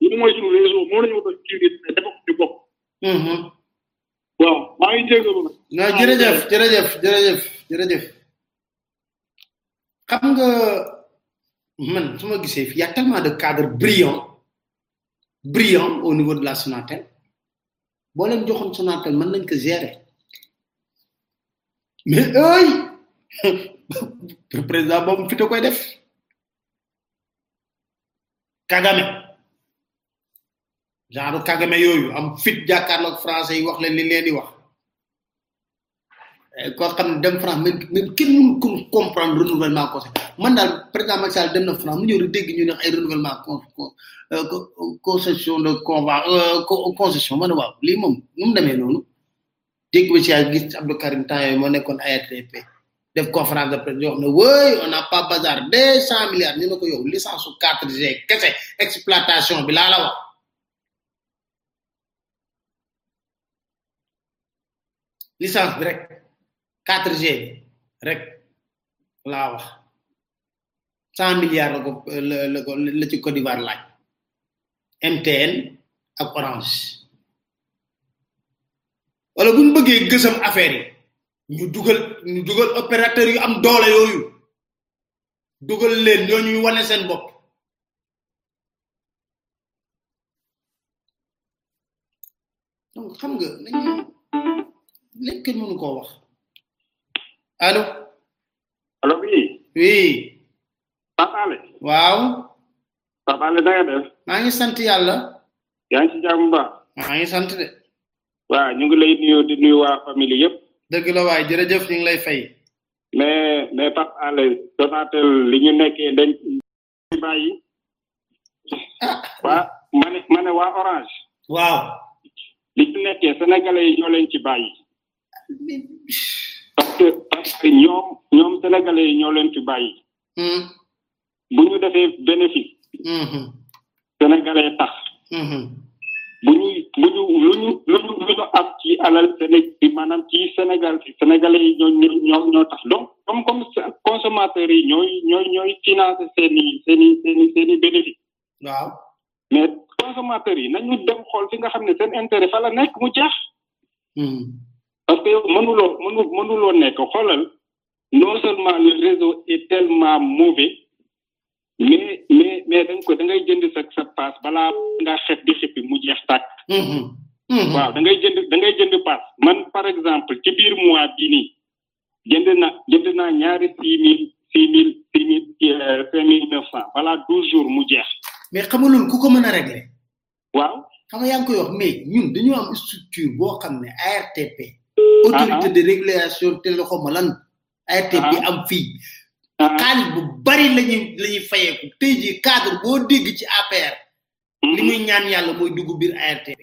lu mooy suñu réseau moom la ñu war a jiwee ne dafa ko ñu bokk waaw maa ngi jégalu nag non jërëjëf jërëjëf jërëjëf jërëjëf xam nga man su ma gisee fii y a tellement de cadres brillants brillant au niveau de la Sonatel boo leen joxoon Sonatel mën nañ ko gérer mais ëy président boobu fi koy def Kagame genre Kagame yooyu am fit jàkkaarloog français yi wax leen li leen di wax koo xam ne dem France même même kenn mënu ko comprendre renouvellement conseil man daal président Macky Sall dem na France mu ñëw di dégg ñu ne ay renouvellement con con concession de conva concession ma ne waaw lii moom nu mu demee noonu dégg ba ci ay gis Abdou Karim temps yooyu moo nekkoon ARTP def conférence de presse yoo xam ne wooy on n'a pas bazar deux cent milliards ñu ne ko yow licence su 4G kese exploitation bi laa la wax licence bi rek 4G bi rek laa wax cent milliards la ko la la ko la ci Côte d'Ivoire laaj MTN ak Orange wala bu ñu bëggee gësam affaire yi ñu dugal ñu dugal opérateur yu am doole yooyu dugal leen ñooñuy wane seen bopp donc xam nga nañu lépp kenn mënu koo wax allo allo oui oui Pape Alé waaw Pape Alé da nga def maa ngi sant yàlla yaa ngi ci jàmm bu baax maa ngi sant de waaw ñu ngi lay nuyu di nuyu waa famille yëpp dëgg la waay jërëjëf ñu ngi lay fay mais mais Pape Alé Sonatel li ñu nekkee dañ di bàyyi waa ma ne ma ne waa orange waaw li ci nekkee sénégalais yi ñoo leen ci bàyyi parce que parce que ñoom ñoom sénégalais yi ñoo leen ci bàyyi bu ñu defee bénéfice sénégalais tax mhm. bu ñu bu ñu lu ñu lu ñu lu ñu am ci alal séné bi maanaam ci sénégal ci sénégalais yi ñoo ñoo ñoo ñoo tax donc comme comme consommateurs yi ñooy ñooy ñooy financé seen i seen i seen i seen i bénéfice waaw mais consommateurs yi nañu dem xool fi nga xam ne seen intérêt fa la nekk mu jeex mhm. parce que mënuloo mënu mënuloo nekk xoolal non seulement le réseau est tellement mauvais mais mais mais da nga ko da ngay jënd sa sa paas balaa nga xet di xippi mu jeex tàkk. Mm-hmm. Mm-hmm. waaw da ngay jënd da ngay jënd paas man par exemple ci biir mois bii nii jënd na jënd naa ñaari six mille six mille six mille euh, cinq mille neuf cent balaa douze jours mu jeex. mais xamalul ku ko mën a régler. waaw xam nga yaa ngi koy wax mais ñun dañoo am structure boo xam ne ARTP autorité de régulation télécom lan ARTP am fii xaalis bu bari lañuy lañuy fayeeku tey jii cadre boo dégg ci APR li muy ñaan yàlla mooy dugg biir ARTP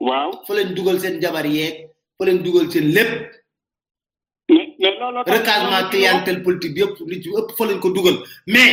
waaw fa lañ dugal seen jabar yeeg fa lañ dugal seen lépp mais mais loolu recasement clientèle politique yëpp li ci ëpp fa lañ ko dugal mais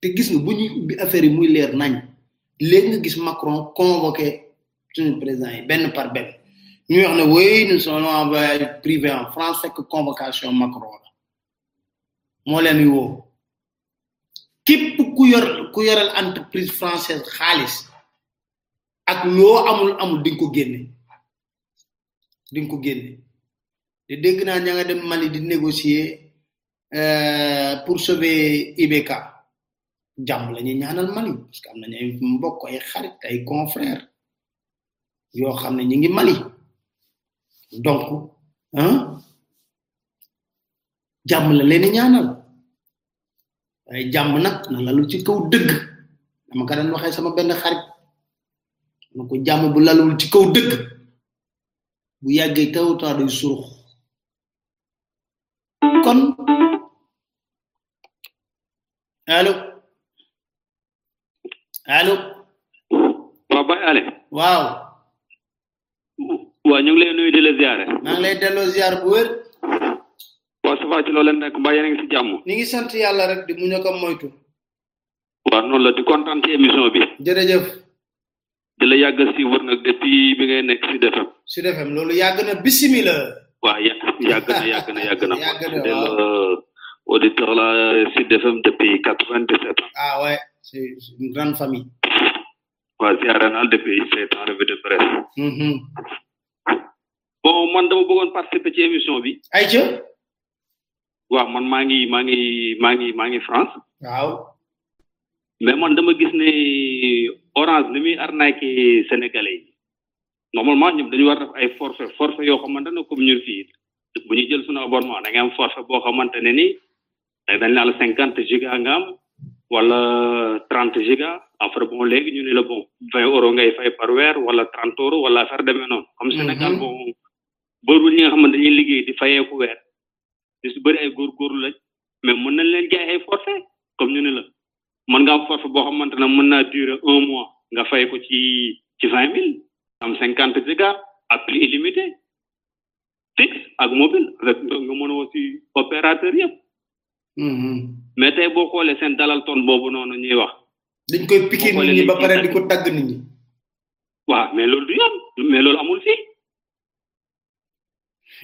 te gis nga bu ñuy ubbi affaire yi muy leer nañ léegi nga gis Macron convoqué suñu président yi benn par benn ñu wax ne oui nous sommes en voyage privé en France fekk convocation Macron la moo leen woo képp ku yor ku yoral entreprise française xaalis ak loo amul amul di nga ko génne di nga ko génne te dégg naa ña nga dem Mali di négocier euh, pour sauver IBK jàmm la ñuy ñaanal Mali parce que am nañu ay mbokk ay xarit ay confrères yoo xam ne ñu ngi Mali donc hein jàmm la leen di ñaanal waaye jàmm nag na lalu ci kaw dëgg dama ko daan waxee sama benn xarit ma ko jàmm bu lalul ci kaw dëgg bu yàggee taw taa day surux kon allo allo waaw Baye Ale waaw waaw ñu ngi lay nuyu di la ziare maa ngi lay delloo ziar bu wér waaw ça va ci loo leen nekk mbaa yéen a ngi si jàmm ni ngi sant yàlla rek di muñ ak a moytu waaw noonu la di kontaan ci émission bi jërëjëf di la yàgg si wër nag depuis bi ngay nekk si defam su defem loolu yàgg na bisimila waaw yàgg yàgg na yàgg na yàgg na Yàgg na, del auditeur la si defam depuis quatre vingt dix sept ah ouais c'est c'est une grande famille waa ziara naa depuis sept ans revue de presse Mhm. bon man dama bëggoon participer ci émission bi ayca waaw man maa ngi maa ngi maa ngi maa ngi France. waaw. mais man dama gis ne orange ni muy arnaqué sénégalais yi normalement ñoom dañu war def ay forfait forfait yoo xamante ne comme ñun fii bu ñu jël suñu abonnement da ngay am forfait boo xamante ne ni dañ naa la cinquante giga nga am wala trente giga après bon léegi ñu ne la bon vingt euro ngay fay par weer wala trente euro wala affaire demee noonu. comme Sénégal bon bëriwul ñi nga xamante dañuy liggéey di fayeeku weer. ñu si bëri ay góorgóorlu lañ mais mën nañ leen jaay ay forfait comme ñu ne la mën nga am forfait boo xamante ne mën naa durer un mois nga fay ko ci ci vingt mille am cinquante giga à prix illimité fixe ak mobile rek nga mën a woo si opérateur yëpp mais tey boo xoolee seen dalal ton boobu noonu ñuy wax dañ koy piqué Boo xoolee nit ñi ba li ñuy pare dagg. di ko tàgg nit ñi waaw mais loolu du yoon mais loolu amul fii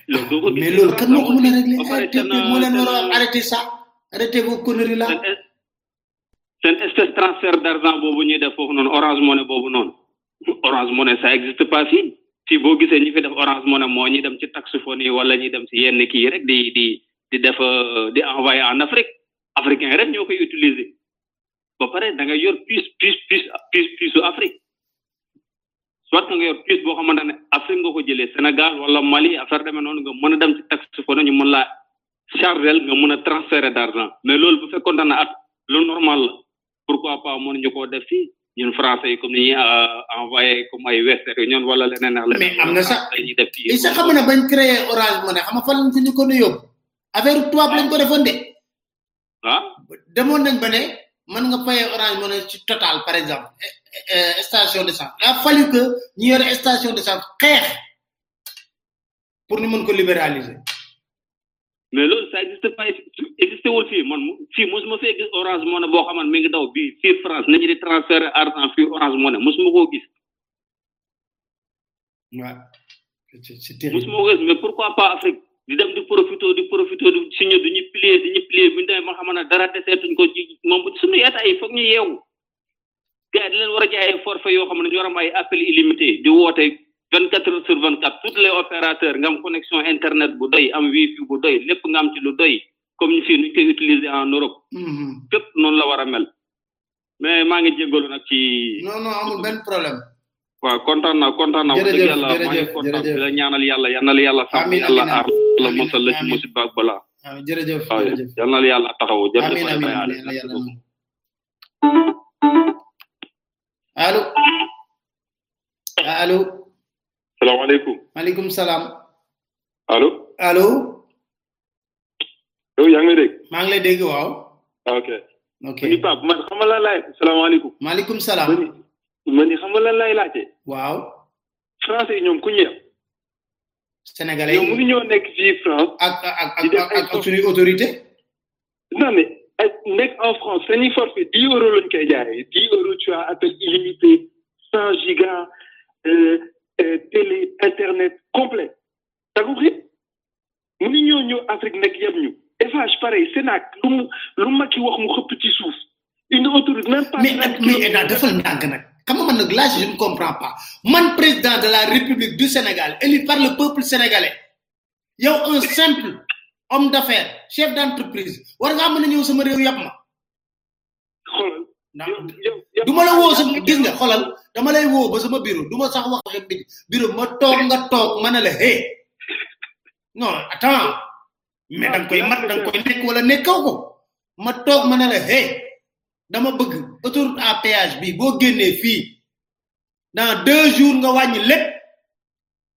loolu doo ko mais gisee loolu kan moo ko mën a régler ba pare arrêté seen, moo leen war a seen- arrêté ça arrêté vos conneries là seen es- seen espèce transfert d'argent boobu ñuy def foofu noonu orange money boobu noonu orange money ça existe pas fii fii boo gisee ñi fi def orange money moo ñi dem ci taxophone yi wala ñi dem ci yenn kii yi rek di di di def euh, di envoyer en Afrique africain rek ñoo koy utiliser ba pare da nga yor puce puce puce puce puce Afrique soit nga yor puce boo xamante ne Afrique nga ko jëlee Sénégal wala Mali affaire demee noonu nga mën a dem ci taxe fo ñu mën laa chargel nga mën a transférer d'argent mais loolu bu fekkoon ne at lu normal la pourquoi pas mën ñu koo def fii ñun français yi comme ni ñuy envoyé comme ay western yi ñoon wala leneen ak leneen. mais am na sax dañuy def fii. isa xam na bañ créé orange money xam nga fan lañ ko ñu ko nu yóbbu affaire tubaab lañ ko defoon de ah demoon nañ ba ne mën nga paye orange mën ci total par exemple station de sens a fallu que ñu yore station de sens xeex pour ñu mën ko libéraliser mais loolu ça existe pas existe wul fii man fii mosuma fee gis orange money boo xaman mi ngi daw bii fii France nañu di transférer argent fii orange money mosuma koo gis Ouais. C'est c'est terrible. musuma ko gis mais pourquoi pas Afrique di dem di profito di profito di signé du ñu plier di ñu plier bu ñu demee ba nga xam ne dara deseetuñ ko ji moom suñu état yi foog ñu yeewu gars yi di leen war a jaay ay forfait yoo xam ne dañu war a am ay appel illimité di woote vingt quatre heures sur vingt quatre tous les opérateurs nga am connexion internet bu doy am wifi bu doy lépp nga am ci lu doy comme ñu fii nuñ koy utiliser en Europe Mhm. fépp noonu la war a mel mais maa ngi jégalu nag ci. non non amul benn problème. waaw kontaan naa kontaan naa. jërëjëf yàlla maa ngi kontaan di la ñaanal yàlla yal na la yàlla sàmm yàlla aar la mosal la ci musiba ak balaa. waaw jërëjëf jërëjëf yal na la yàlla taxaw jërëjëf. amiin amiin amiin yàlla yàlla nangu. allo. allo. salaamaaleykum. maaleykum salaam. allo. allo. yow yaa ngi may dégg maa ngi lay dégg waaw ah, ok ok ma ni Pape man xam nga lan laay salaamaaleykum maaleykum ma salaam ni ma ni xam nga lan laay laajte waaw français yi ñoom ku ñeew sénégalais ñoom yi mënuñoo nekk fii France ak ak ak di def ak ay ak sox- suñuy autorité non mais ay nekk en France dañuy forfait dix euros lañ koy jaayee dix euros tu as appel illimité cent giga euh, euh, télé internet complet dagu xiit mu ni ñoo ñëw Afrique nag yem ñu Eiffage pareil Sénac lu mu lu Macky wax mu xëpp ci suuf une autorité même pas mais ak mais Eda defal ndànk nag xam nga man nag là je ne comprends pas man président de la République du Sénégal élu par le peuple sénégalais yow un simple homme d'affaires chef d'entreprise war ngaa mën a ñëw sama réew yàpp ma xoolal ndax yow yow du ma la woo sama gis nga xolal dama lay woo ba sama bureau du ma sax wax ak bi bureau ma toog nga toog ma ne la hé non attends mais da nga koy mat da nga koy nekk wala nekkoo ko ma toog ma ne la hé dama bëgg autoroute à péage bi boo génnee fii dans deux jours nga wàññi lépp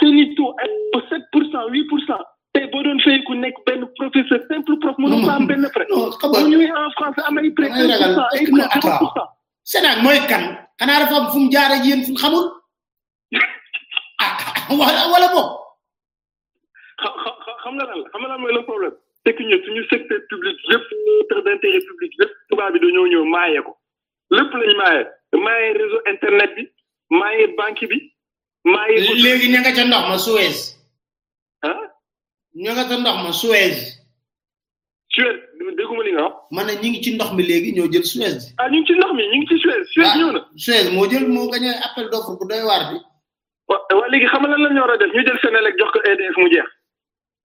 seen i taux ak ba sept pour cent huit pour cent tey boo doon fay ku nekk benn professeur simple prof mënu ko am benn prêt non xam nga bu ñëwee en France am ay prêt damay un ragal pour cent ay est-ce que prêt attends. un pour cent Sénat mooy kan xanaa dafa am fu mu jaar ak yéen fu mu xamul ah wala wala boog xam xam xam nga lan la xam nga lan mooy le problème c'est que ñun suñu secteur public yëpp secteur d'intérêt public yëpp tubaab bi dañoo ñëw maaye ko lépp lañ maaye maaye réseau internet bi maaye banque bi maa yi gudd léegi ña nga ca ndox ma Suez ah ña nga ca ndox ma Suez Suez dégguma li nga wax ma ne ñi ngi ci ndox mi léegi ñoo jël Suez bi ah ñu ngi ci ndox mi ñu ngi ci Suez Suez Ah. ñëw na Suez moo jël moo gagné appel d'offre bu doy waar bi wa waa léegi xam nga lan la ñu war a def ñu jël Senelec jox ko EDF mu jeex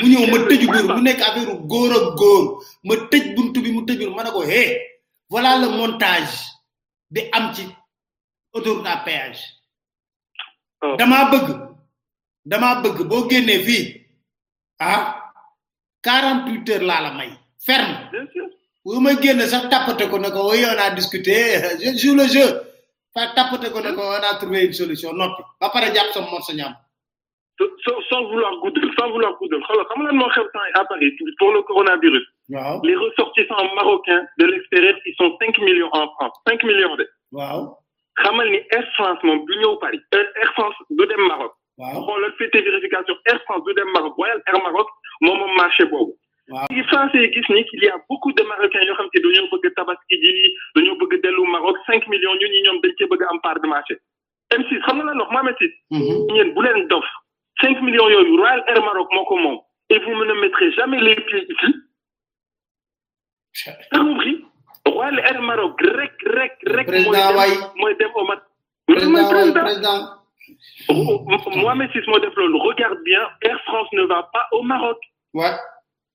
mu ñëw ma tëju biir mu nekk affaire góor ak góor ma tëj buntu bi mu tëjul ma ne ko hé voilà le montage bi am ci autoroute à péage Oh. damaa bëgg damaa bëgg boo génnee fii ah 48 heures laa la may ferme bien sûr bu ma génn sax tapoté ko ne ko oui on a discuté je joue le jeu fa tapoté ko ne ko on a trouvé une solution noppi ba pare jàpp sa morceau ñaam sans sans vouloir guddal sans vouloir guddal xoolal xam nga lan moo xew temps yi à Paris pour le coronavirus. waaw les ressortissants marocains de l'extérieur ils sont cinq millions en France cinq millions de. waaw xamal ni Air France moom du ñëw Paris. Air France du dem Maroc. waaw xoolal fête vérification Air France du dem Maroc Royal Air Maroc moom moom marché boobu. waaw léegi français yi gis ni qu'il y a beaucoup de marocains yoo xam te dañoo bëgg tabaski ji dañoo bëgg dellu Maroc cinq millions ñun ñi ñoom dañ cee bëgg am part de marché. même si xam nga la ndox Mohamed Sid. ñeen mhm. bu leen dof. cinq millions yooyu Royal Air Maroc moo ko moom. et vous ne mettrez jamais les pieds ici. t'as compris. Royal Air Maroc rek rek rek. président waay mooy dem au mat. président waay président. Mohamed Sid moo def loolu regarde bien Air France ne va pas au Maroc. Ouais.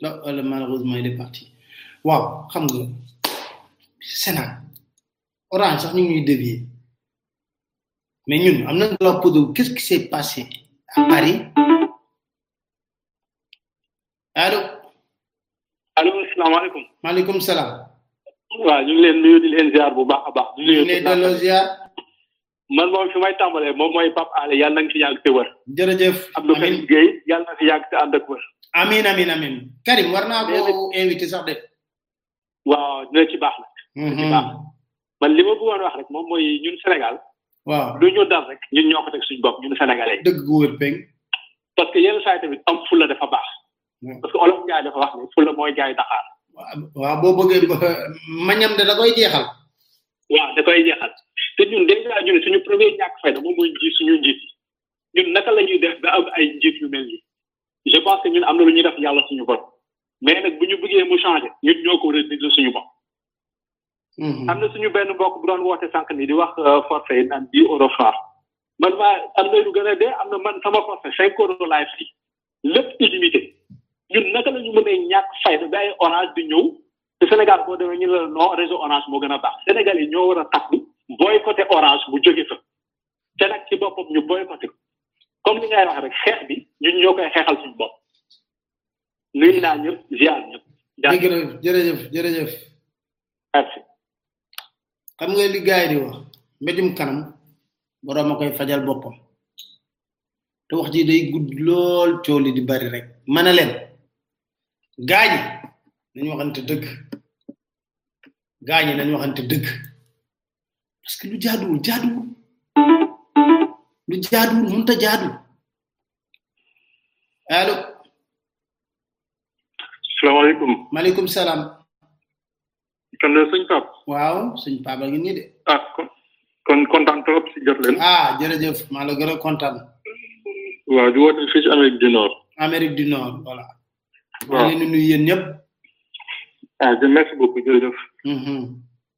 non wala malheureusement il est parti waaw xam nga Sénat orange sax ñu ngi ñuy dévier mais ñun am nañ droit pour dire qu'est-ce qui s'est passé à Paris allo allo salaamaaleykum maaleykum salaam waaw ñu ngi leen nuyu di leen ziar bu baax a baax di ñu nuyu ngi lay delloo ziar man moom fi may tàmbalee moom mooy Pape Alé yàlla na nga fi yàgg te wër. jërëjëf Abdou Karim Gueye yàlla na fi yàgg te ànd ak wër. amin amin amin Karim war naa ko invité sax de. waaw dina ci baax nag. dina ci baax man li ma bëggoon wax rek moom mooy ñun Sénégal. waaw lu ñu dal rek ñun ñoo ko teg suñu bopp ñun Sénégalais. dëgg gu wër peng. parce que yenn saa yi tamit am fulla dafa baax. parce que olof jaay dafa wax ne fulla mooy jaay daxaar waaw boo bëggee mañam de da koy jeexal waaw da koy jeexal te ñun déjà ñun suñu premier ñàkk fayda moom mooy ji suñu njiit ñun naka la ñuy def ba am ay njiit yu mel nii je pense que ñun am na lu ñuy def yàlla suñu bopp mais nag bu ñu bëggee mu changé ñun ñoo ko war a déglu suñu bopp Mhm. am na suñu benn mbokk bu doon woote sànq ni di wax euh, forfait yi naan di euro franc man maa am na lu gën a dee am na man sama forfait cinq euro laay fay lépp illimité ñun naka la ñu mën a ñàkk fay ba ay orange di ñëw te Sénégal boo demee ñu ne la non réseau orange moo gën a baax Sénégal yi ñoo war a takk boycotté orange bu jóge fa te nag ci boppam ñu boycotté ko comme li ngay wax rek xeex bi ñun ñoo koy xeexal suñu bopp nuyu naa ñëpp ziar ñëpp. dégg na jërëjëf jërëjëf. merci. xam nga li gars yi di wax mbéjum kanam borom a koy fajal boppam te wax ji day gudd lool coow li di bari rek ma ne leen gaa ñi nañu waxante dëgg gaa ñi nañu waxante dëgg. parce que lu jaaduwul jaaduwul lu jaaduwul mënta jaadu allo salaamaaleykum maaleykum salaam kan la sëñ Pape waaw sëñ Pape a ngi nii de ah kon kon kontaan trop si jot leen ah jërëjëf maa la gën a kontaan waaw di woote fii ci Amérique du Nord Amérique du Nord voilà maa waaw ngi leen di nuyu yéen ñëpp ah je merci beaucoup jërëjëf Mhm.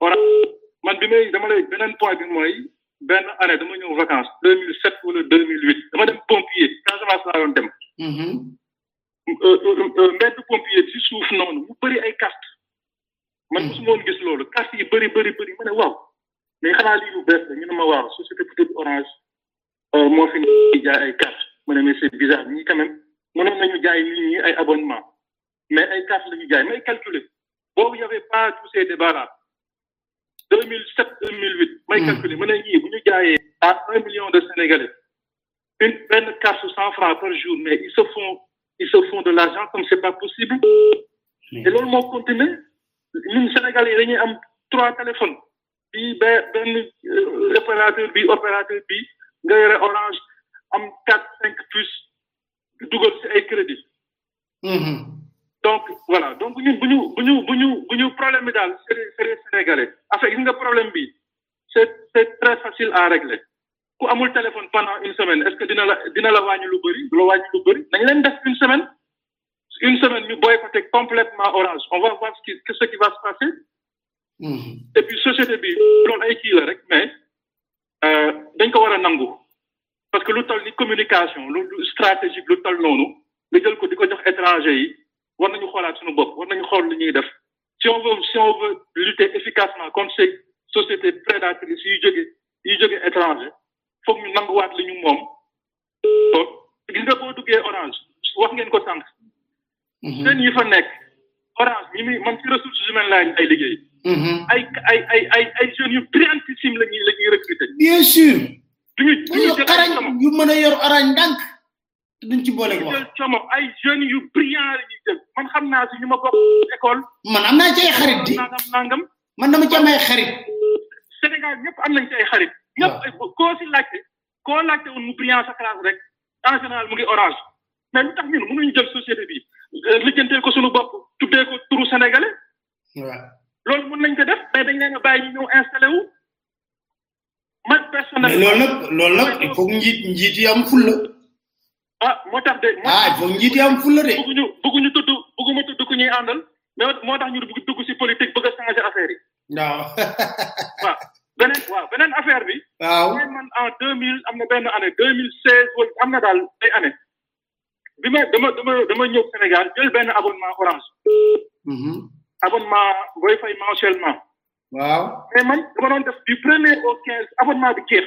war man bi may dama lay beneen point bi mooy benn année dama ñëw vacances deux mille sept wala deux mille huit dama dem pompier Casamance laa doon dem mm-hmm. euh, euh, euh, mbedd pompier ci suuf noonu mu bëri ay carte man mm-hmm. mosuma woon gis loolu carte yi bëri bëri bëri ma ne waaw mais xanaa lii lu bees la ñu ne ma waaw société bu tudd orange moo fi jaay ay carte ma ne mais c'est bizarre ñii quand même mënoon nañu jaay nit ñi ay abonnement mais ay carte la ñu jaay may calculer boobu y avait pas tous ces débats là 2007 2008. may hmm. calculer ma ne ñii bu ñu jaayee à un million de sénégalais une benn carte su cent francs par jour mais ils se font ils se font de l'argent comme c'est pas possible. Hmm. te loolu moo continué ñun sénégalais yi dañuy am trois téléphones bii benn benn euh, opérateur bi opérateur bi nga yore orange am quatre cinq plus. di dugal si ay crédit mm-hmm. donc voilà donc ñun bu ñu bu ñu bu ñu bu ñu problème bi daal c'est sénégalais affaire gis nga problème bi c'est c'est très facile à régler ku amul téléphone pendant une semaine est-ce que dina la dina la wàññi lu bëri du la wàññi lu bëri nañ leen def une semaine une semaine ñu boycotté complètement orange on va voir ce qui ce qui va se passer mm-hmm. et puis société bi loolu ay kii la rek mais euh, dañ ko war a nangu parce que lu toll ni communication lu stratégique lu toll noonu nga jël ko di ko jox étranger yi war nañu xoolaat suñu bopp war nañu xool li ñuy def si on veut si on veut lutter efficacement contre ces sociétés prédatrices yu jóge yu jóge étranger foog ñu nanguwaat li ñu moom bon gis nga boo duggee orange wax ngeen ko sànq jeunes yi fa nekk orange ñi muy man ci ressources humaines laa ay liggéey ay ay ay ay ay jeunes yu brillantissime la ñuy la ñuy recruter bien sûr duñu duñu dañu xarañ yu mën a yor orange ndànk te duñ ci boole wax jël coomo ay jeunes yu brillant la ñuy jël man xam naa si ñu ma bokk école man am naa ci ay xarit di nangam nangam man dama ci am ay xarit Sénégal ñëpp am nañ ci ay xarit ñëpp koo si laajte koo laajte woon mu brillant sa classe rek en général mu ngi orange mais lu tax ñun mënuñu jël société bi euh, liggéeyanteel ko suñu bopp tuddee ko turu sénégalais waaw loolu mën nañ ko def mais dañ leen a bàyyi ñu ñëw installé wu man mais personnellement loolu nag loolu nag il faut que njiit njiit yi am fulla ah moo tax de. ah il faut njiit yi am fulla de. bëgguñu bëgguñu tudd bëgguma tudd ku ñuy àndal mais moo tax ñu dugg dugg si politique bëgg a changer affaire yi. waaw. waaw beneen waaw beneen affaire bi. waaw mais man en deux mille am na benn année deux mille seize wala am na daal ay année bi ma dama dama dama ñëw Sénégal jël benn abonnement orange. abonnement booy fay mensuellement. waaw. mais man dama doon def du premier au quinze abonnement bi jeex.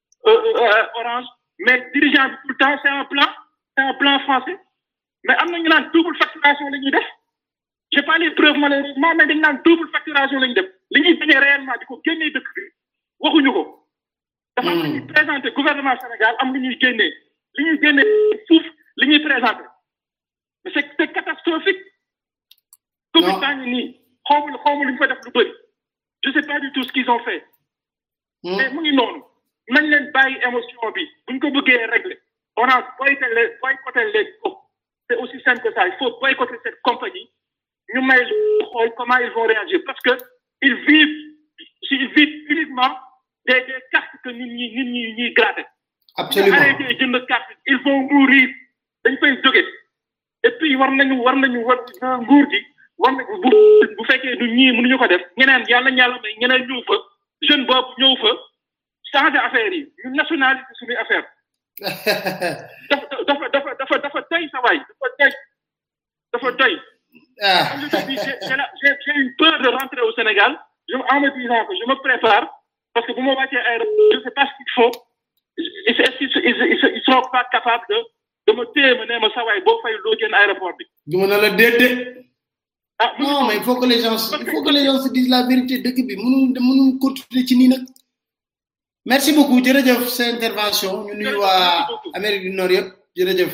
orange mais dirigeant bi tout le temps c'est un plan c'est un plan français mais am na ñu naan double facturation la ñuy def j'ai pas les preuves malheureusement mais dañ naan double facturation la ñuy def li ñuy gagné réellement di ko génnee dëkk bi waxuñu ko. dafa am lu ñuy présenté gouvernement Sénégal am lu ñuy génnee li ñuy génnee suuf li ñuy présenté mais c'est c'est catastrophique. commune baa ngi nii xaw ma xaw ma lu ñu fa def lu bëri je sais pas du tout ce qu'ils ont fait. Hmm. mais mu ngi noonu nañ leen bàyyi émotion bi buñ ko bëggee régler on a boycotté les boycotté les groupes c'est aussi simple que ça il faut boycotter cette compagnie ñu may xool comment ils vont réagir parce que ils vivent ils vivent uniquement des des cartes que nit ñi nit ñi ñuy gratter. absolument arrêté jënd carte ils vont mourir dañ fay jóge et puis war nañu war nañu war nguur gi war na bu bu fekkee du ñii mënuñu ko def ñeneen yàlla ñàlla may ñeneen ñëw fa jeune boobu ñëw fa changé affaire yi ñu nationalité suñuy affaire dafa dafa dafa dafa dafa doy sa waay dafa doy dafa doy ah Comme je te dis, j'ai- j'ai la- j'ai- j'ai une peur de rentrer au Sénégal. Je, en me disant que je me prépare, parce que pour moi, je ne sais pas ce qu'il faut. Ils, ils, ils- ils- ils- ils sont pas capables de, dama téye ma nee ma sa waay boo fay doo génn aéroport bi. du ma ne la déedéet. ah non mais il faut que les gens il faut que les gens se disent la vérité dëgg bi mënul mënul continuer ci nii nag. merci beaucoup jërëjëf sa intervention ñu nuyu waa Amérique du Nord yëpp jërëjëf.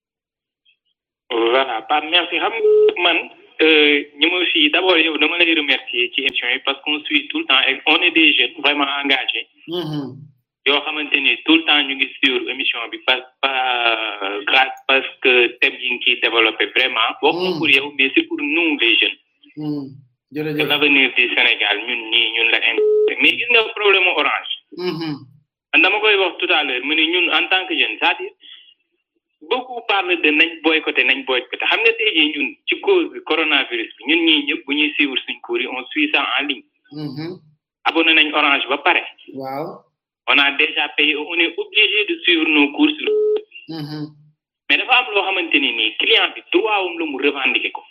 voilà Pape merci xam nga man ñu ma aussi d' abord yow dama lay remercier ci émission yi parce qu'on suit tout le temps et on est des jeunes vraiment engagés. yoo xamante ni tout le temps ñu ngi suivre émission bi parce pas grâce parce que thème yi ngi ciy développé vraiment. bokk na pour yow mais c'est pour nous les jeunes. jërëjëf que l'avenir du Sénégal ñun ñii ñun la intéressé mais gis nga problème mu orange. man dama koy wax tout à l'heure mu ne ñun en tant que jeune c'est-à-dire beaucoup parlent de nañ boycotté nañ boycotté xam nga tey jii ñun ci cause bi coronavirus bi ñun ñii ñëpp bu ñuy suivre suñ cours yi on suit ça en ligne Mhm. abonné nañ orange ba pare waaw on a déjà payé on est obligé de suivre nos cours sur Mhm. mais dafa am loo xamante ni nii client bi droit wum la mu revendiquer ko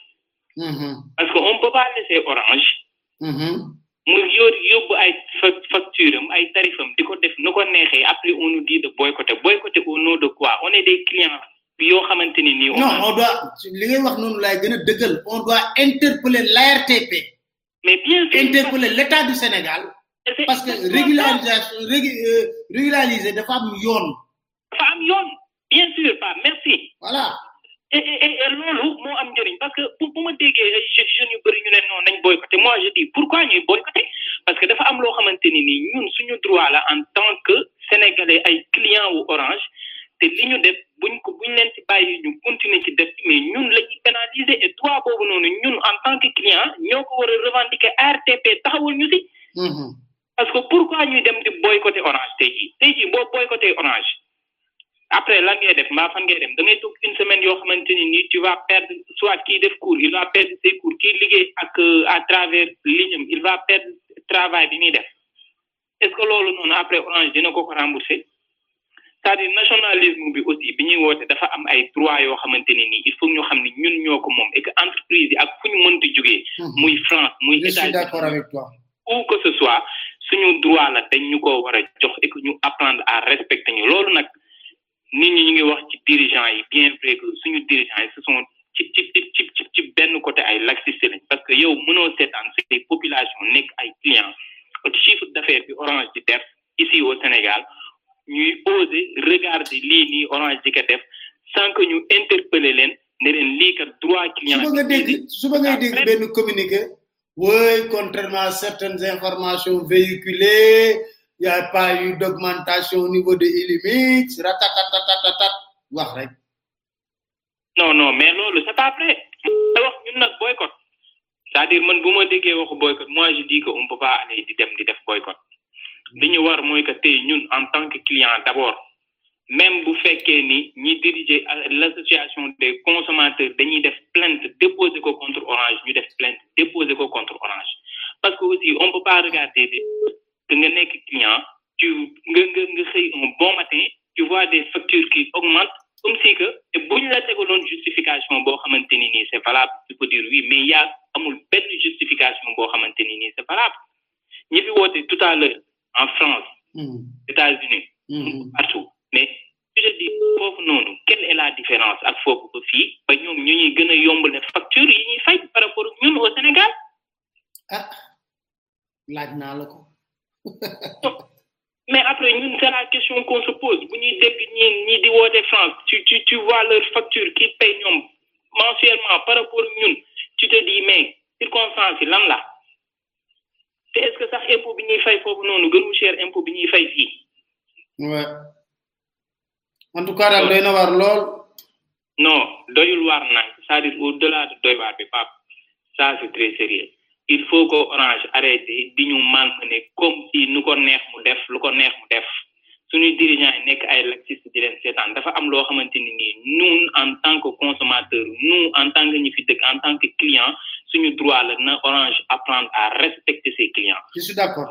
mm-hmm. parce que on peut pas laisser orange mm-hmm. mu yor yóbbu ay facture am ay tarifam di ko def nu ko neexee après on nous dit de boycotter boycotter au nom de quoi on est des clients yoo xamante ni nii non on doit li ngay wax noonu laay gën a dëggal on doit interpeller l'ARTP mais bien sûr interpeller l'état du Sénégal parce que régularisation euh, régulariser dafa am yoon dafa am yoon bien sûr pas merci voilà et et et et loolu moo am njëriñ parce que bu bu ma déggee ay je- jeunes yu bëri ñu ne non nañ boycotté moi je dis pourquoi ñuy boycotté parce que dafa am loo xamante ni nii ñun suñu droit la en tant que sénégalais ay client wu orange te li ñu def buñ ko buñ leen ci bàyyi ñu continuer ci def mais ñun la ñuy pénaliser et droit boobu noonu ñun en tant que client ñoo ko war a revendiquer ARTP taxawul ñu si Mhm. parce que pourquoi ñuy dem di boycotter orange tey jii tey jii boo boycotter orange après lan ngay def mbaa fan ngay dem da ngay toog une semaine yoo xamante ni nii tu vas perdre soit kii def cours il va perdre ses cours kii liggéey ak à travers ligne am il va perdre travail bi muy def est-ce que loolu noonu après orange dina ko ko rembourser c'est-à-dire nationalisme bi aussi bi ñuy woote dafa am ay droit yoo xamante ne nii il faut ñu xam ne ñun ñoo ko moom et que entreprise yi ak fu ñu mënti jógee mhm. muy France muy États-Unis où que ce soit suñu droit la dañ ñu ko war a jox et que ñu apprendre à respecter ñu loolu nag nit ñi ñu ngi wax ci dirigeants yi bien vrai que suñu dirigeants yi ce sont ci ci ci ci ci benn côté ay laxiste lañ parce que yow mënoo seetaan say population nekk ay clients chiffre d'affaires bi orange di def ici au Sénégal ñuy oser regarder lii nii Orange di ko def sans que ñu interpeller leen ne leen lii kat droit client. suba nga dégg suba ngay dégg benn communiqué. oui contrairement à certaines informations véhiculées y a pas eu d'augmentation au niveau de Illimix ratatatatat wax rek. non non mais loolu c'est pas vrai da wax ñun nag boycott c'est-à-dire man bu ma déggee waxu boycott moi je dis que on peut pas aller di dem di def boycott li ñu war mooy que tey ñun en tant que client d'abord même bu fekkee ni ñi diriger à- l'association des consommateurs dañuy def plainte déposer ko contre Orange ñu def plainte déposer ko contre Orange parce que aussi on peut pas regarder des que nga nekk client tu nga nga nga xëy un bon matin tu vois des factures qui augmentent comme si que te buñ la tegaloon justification boo xamante ni nii c'est valable tu peux dire oui mais yaa amul benn justification boo xamante ni nii c'est valable ñi fi woote tout à l'heure en France Mhm. États-Unis Mhm. partout mais je te dis foofu noonu quelle est la différence ak foofu ba fii ba ñoom ñu ñuy gën a yombale facture yi ñuy fay par rapport ak ñun au Sénégal ah laaj naa la ko mais après ñun c'est la question qu'on se pose bu ñuy dégg ñi ñi di woote France tu tu tu vois leur facture qui paye ñoom mensuellement par rapport ñun tu te dis mais circonstance yi lan la te est-ce que sax impôt bi ñuy fay foofu noonu gënu cher impôt bi ñuy fay fii ouais en tout cas daal doy na waar lool non doyul waar nag c'est-à-dire au delà de doy waar bi pap ça c'est très sérieux il faut que orange arrêté di ñu malmené comme si nu ko neex mu def lu ko neex mu def suñu dirigeant yi nekk ay laxiste di leen seetaan dafa am loo xamante ni nii ñun en tant que consommateur nous en tant que ñi fi dëkk en tant que client suñu droit la na orange apprendre à respecter ses clients je suis d'accord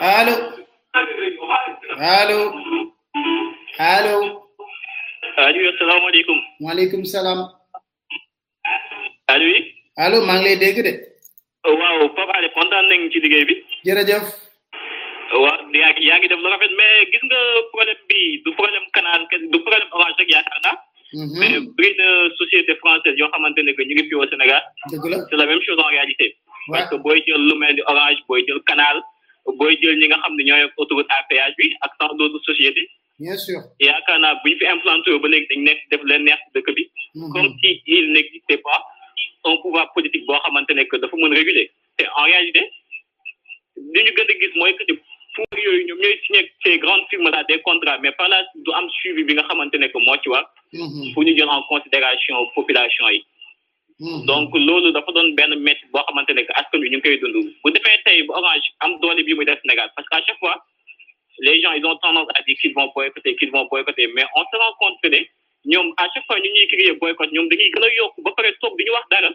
allo allo allo allo asalaamaaleykum waaleykum salaam allo yi allo maa ngi lay dégg de waaw Papa Alé kontaan nañ ci liggéey bi jërëjëf waaw yaa ngi yaa ngi def lu rafet mais gis nga problème bi du problème canal du problème orange rek yaakaar naa Mhm. mais bëri na société française yoo xamante ne que ñu ngi fi au Sénégal. dëgg la c'est la même chose en réalité. parce que booy jël lu mel ni Orange booy jël Canal booy jël ñi nga xam ne ñooy autoroute à péage bi ak tant d'autres sociétés. bien sûr yaakaar naa bu ñu fi implanté ba léegi dañ nekk def leen neex dëkk bi. Mhm. comme si il n'existait pas un pouvoir politique boo xamante ne que dafa mën réguler. te en réalité li ñu gën a gis mooy que ni pour yooyu ñoom ñooy signé ak ces grandes firmes là des contrats mais par là du am suivi bi nga xamante ne que moo ci war Mhm. pour ñu jël en considération population yi Mhm. donc loolu dafa doon benn métti boo xamante ne que askan wi ñu ngi koy dund bu defee tey bu orange am doole bi muy def Sénégal parce que à chaque fois les gens ils ont tendance à dire qu'ils vont boycotter qu'ils vont boycotter mais on se rend compte que ne ñoom à chaque fois ñu ñuy crier boycott ñoom dañuy gën a yokk ba pare toog di ñu wax dara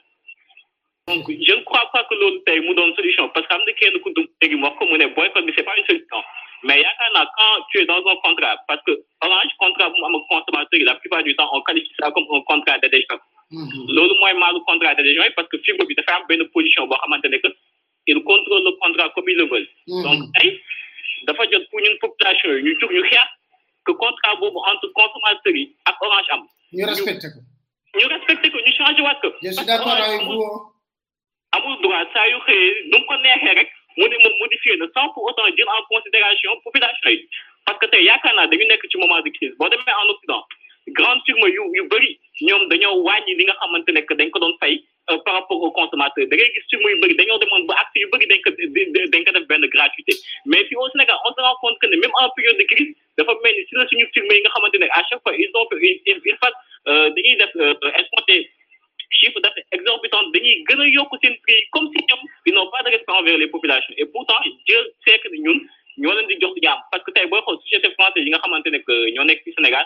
donc je ne crois pas que loolu tey mu doon solution parce que am na kenn ku dugg léegi wax ko mu ne boycott bi c'est pas une solution mais yaakaar naa quand tu es dans un contrat parce que orange contrat bu mu am ak consommateur yi la plupart du temps on qualifie ça comme un contrat d'adhésion loolu mooy maalu contrat d'adhésion yi parce que fibre bi dafa am benn position boo xamante ne que il contrôle le contrat comme il le veut donc tey dafa jot pour ñun population yi ñu jóg ñu xeex que contrat boobu entre consommateur yi ak orange am ñu respecté ko ñu respecté ko ñu changé waat ko. je suis d'accord avec vous. amul droit saa yu xëyee nu mu ko neexee rek mu ne moom modifié na sans pour autant jël en considération population yi parce que tey yaakaar naa dañu nekk ci moment de crise boo demee en Occident grande firme yu yu bëri ñoom dañoo wàññi li nga xamante ne dañ ko doon fay. euh, par rapport aux consommateurs da ngay gis ci muy bëri dañoo demoon ba acte yu bëri dañ ko dañ ko def benn gratuité mais fii au Sénégal on se rend compte que ne même en période de crise dafa mel ni si la suñu firme yi nga xamante ne à chaque fois ils ont ils ils fassent euh, dañuy def exporter chiffre d'affaires exorbitant dañuy gën a yokk seen prix comme si ñoom ils n'ont pas de respect envers les populations et pourtant Dieu sait que ñun ñoo leen di jox jàmm parce que tey booy xool société française yi nga xamante ne que ñoo nekk ci Sénégal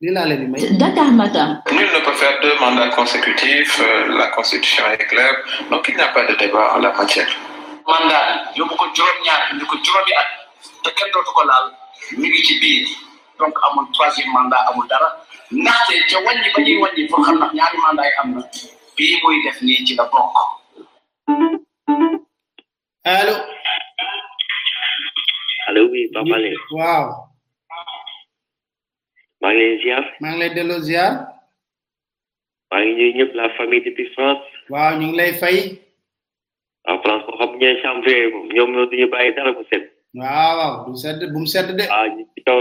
lii laa leen di may. Dakar Matin. Nul ne peut faire deux mandats consécutifs euh, la constitution est claire donc il n'y a pas de débat en la matière. mandat bi yóbbu ko juróom-ñaar indi ko juróomi at te kenn dootu ko laal ñu ngi ci biir donc amul troisième mandat amul dara ndaxte ca wàññi ba ñuy wàññi pour xam ndax ñaari mandat yi am na bii muy def nii ci la bokk. allo. allo oui Pape Alé. waaw. maa ngi leen ziar maa ngi lay delloo ziar maa ngi nuyu ñëpp la famille depuis France waaw ñu ngi lay fay waaw France ko xam ñooy champion moom ñoom ñoo duñu bàyyi dara bu set waaw waaw bu mu sedd bu mu sedd de ah ñu ci kaw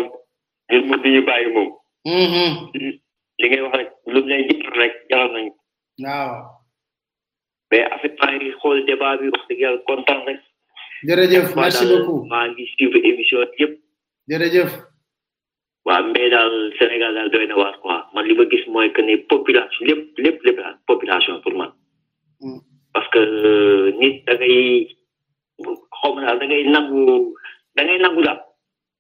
ñun moom duñu bàyyi moom Mhm. li ngay wax rek lu mu leen jëkk rek jaral nañu waaw mais en fait maa ngi xool débat bi wax dëgg yàlla kontaan rek. jërëjëf merci beaucoup maa ngi suivre émission yëpp. jërëjëf. waaw mais daal Sénégal daal doy na waar quoi man li ma gis mooy que ne population lépp lépp lépp daal population pour man. parce que nit da ngay xaw ma daal da ngay nangu da ngay nangu daal.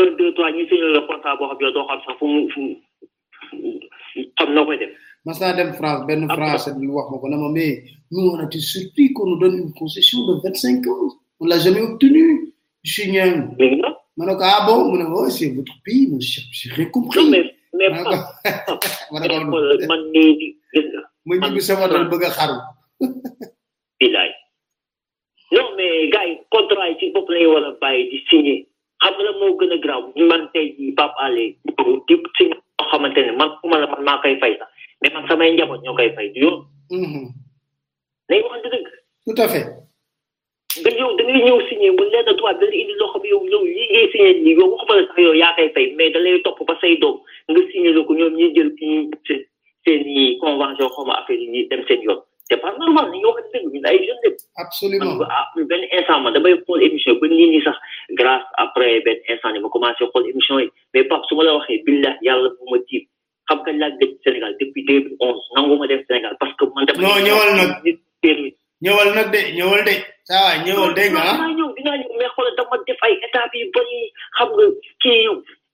un deux trois ñu signé le contrat boo xam yow doo xam sax fu mu fu xam na koy def. mas naa dem France benn français bi wax ma ko ne ma mais nous on a été surpris qu'on nous donne une concession de vingt cinq ans on l'a jamais obtenu je suis ñaan ma ne ko ah bon mu ne oh c'est votre pays mon cher j'ai rien compris mais mais ma ne ko man mii gis nga ma ñibbi sama dal bëgg a xaru bilaay non mais gars yi contrat yi ci bopp lañu war a bàyyi di signé xam nga la moo gën a grave man tey jii Pape Alé boobu di signé loo xamante ne man ku ma la man maa koy fay sax mais man samay njaboot ñoo koy fay du yoon Mhm. nañ waxante dëgg tout à fait nga ñëw da ngay ñëw signé mu leer na tubaab da lay indi loo xam yow yow lii ngay signé nii yow waxuma la sax yow yaa koy fay mais da lay topp ba say doom nga signé la ko ñoom ñuy jël kii seen seen i convention xaw ma affaire yi ñuy dem seen yoon c'est pas normal dañuy wax dëgg ñun ay jeunes lañ. absolument man ah benn instant man damay xool émission yi ba nii nii sax grâce après benn instant ni ma commencé xool émission yi mais Pape su ma la waxee billah yàlla bu ma tiim xam nga laaj dëkk Sénégal depuis 2011 nangu ma def Sénégal parce que man. dama non ñëwal nag ñëwal nag de ñëwal de. saa waay ñëwal dégg nga ah. dinaa ñëw dinaa ñëw mais xoolal dama def ay étapes yu bëri xam nga kii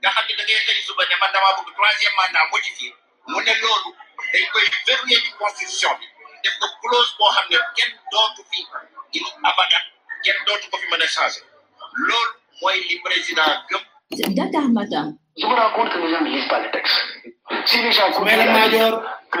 nga xam ne da ngay xëy suba ne man damaa bëgg troisième mandat modifié mu ne loolu dañ koy verrouillé ci constitution bi def ko clause boo xam ne kenn dootu fi in abadan kenn dootu ko fi mën a changé loolu mooy li président gëm. Dakar Matin. Je vous rends compte que les gens ne lisent pas les textes. Si les gens. Mais la major. Que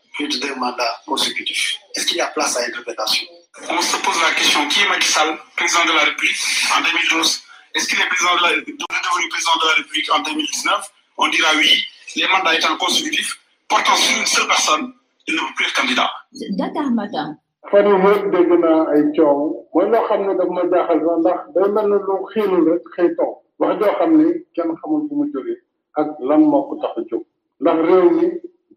plus de deux mandats consécutifs. Est-ce qu'il y a place à interprétation On se pose la question, qui est Macky Sall, président de la République en 2012 Est-ce qu'il est président de la, devenu président de la République en 2019 On dira oui, les mandats étant consécutifs, portant sur une seule personne, il ne peut plus être candidat. Dakar Matin. fan yu yëpp dégg naa ay coow mooy loo xam ne daf ma jaaxal sax ndax day mel ne lu xiinu rek xëy taw wax joo xam ne kenn xamul fu mu jógee ak lan moo ko tax a jóg ndax réew mi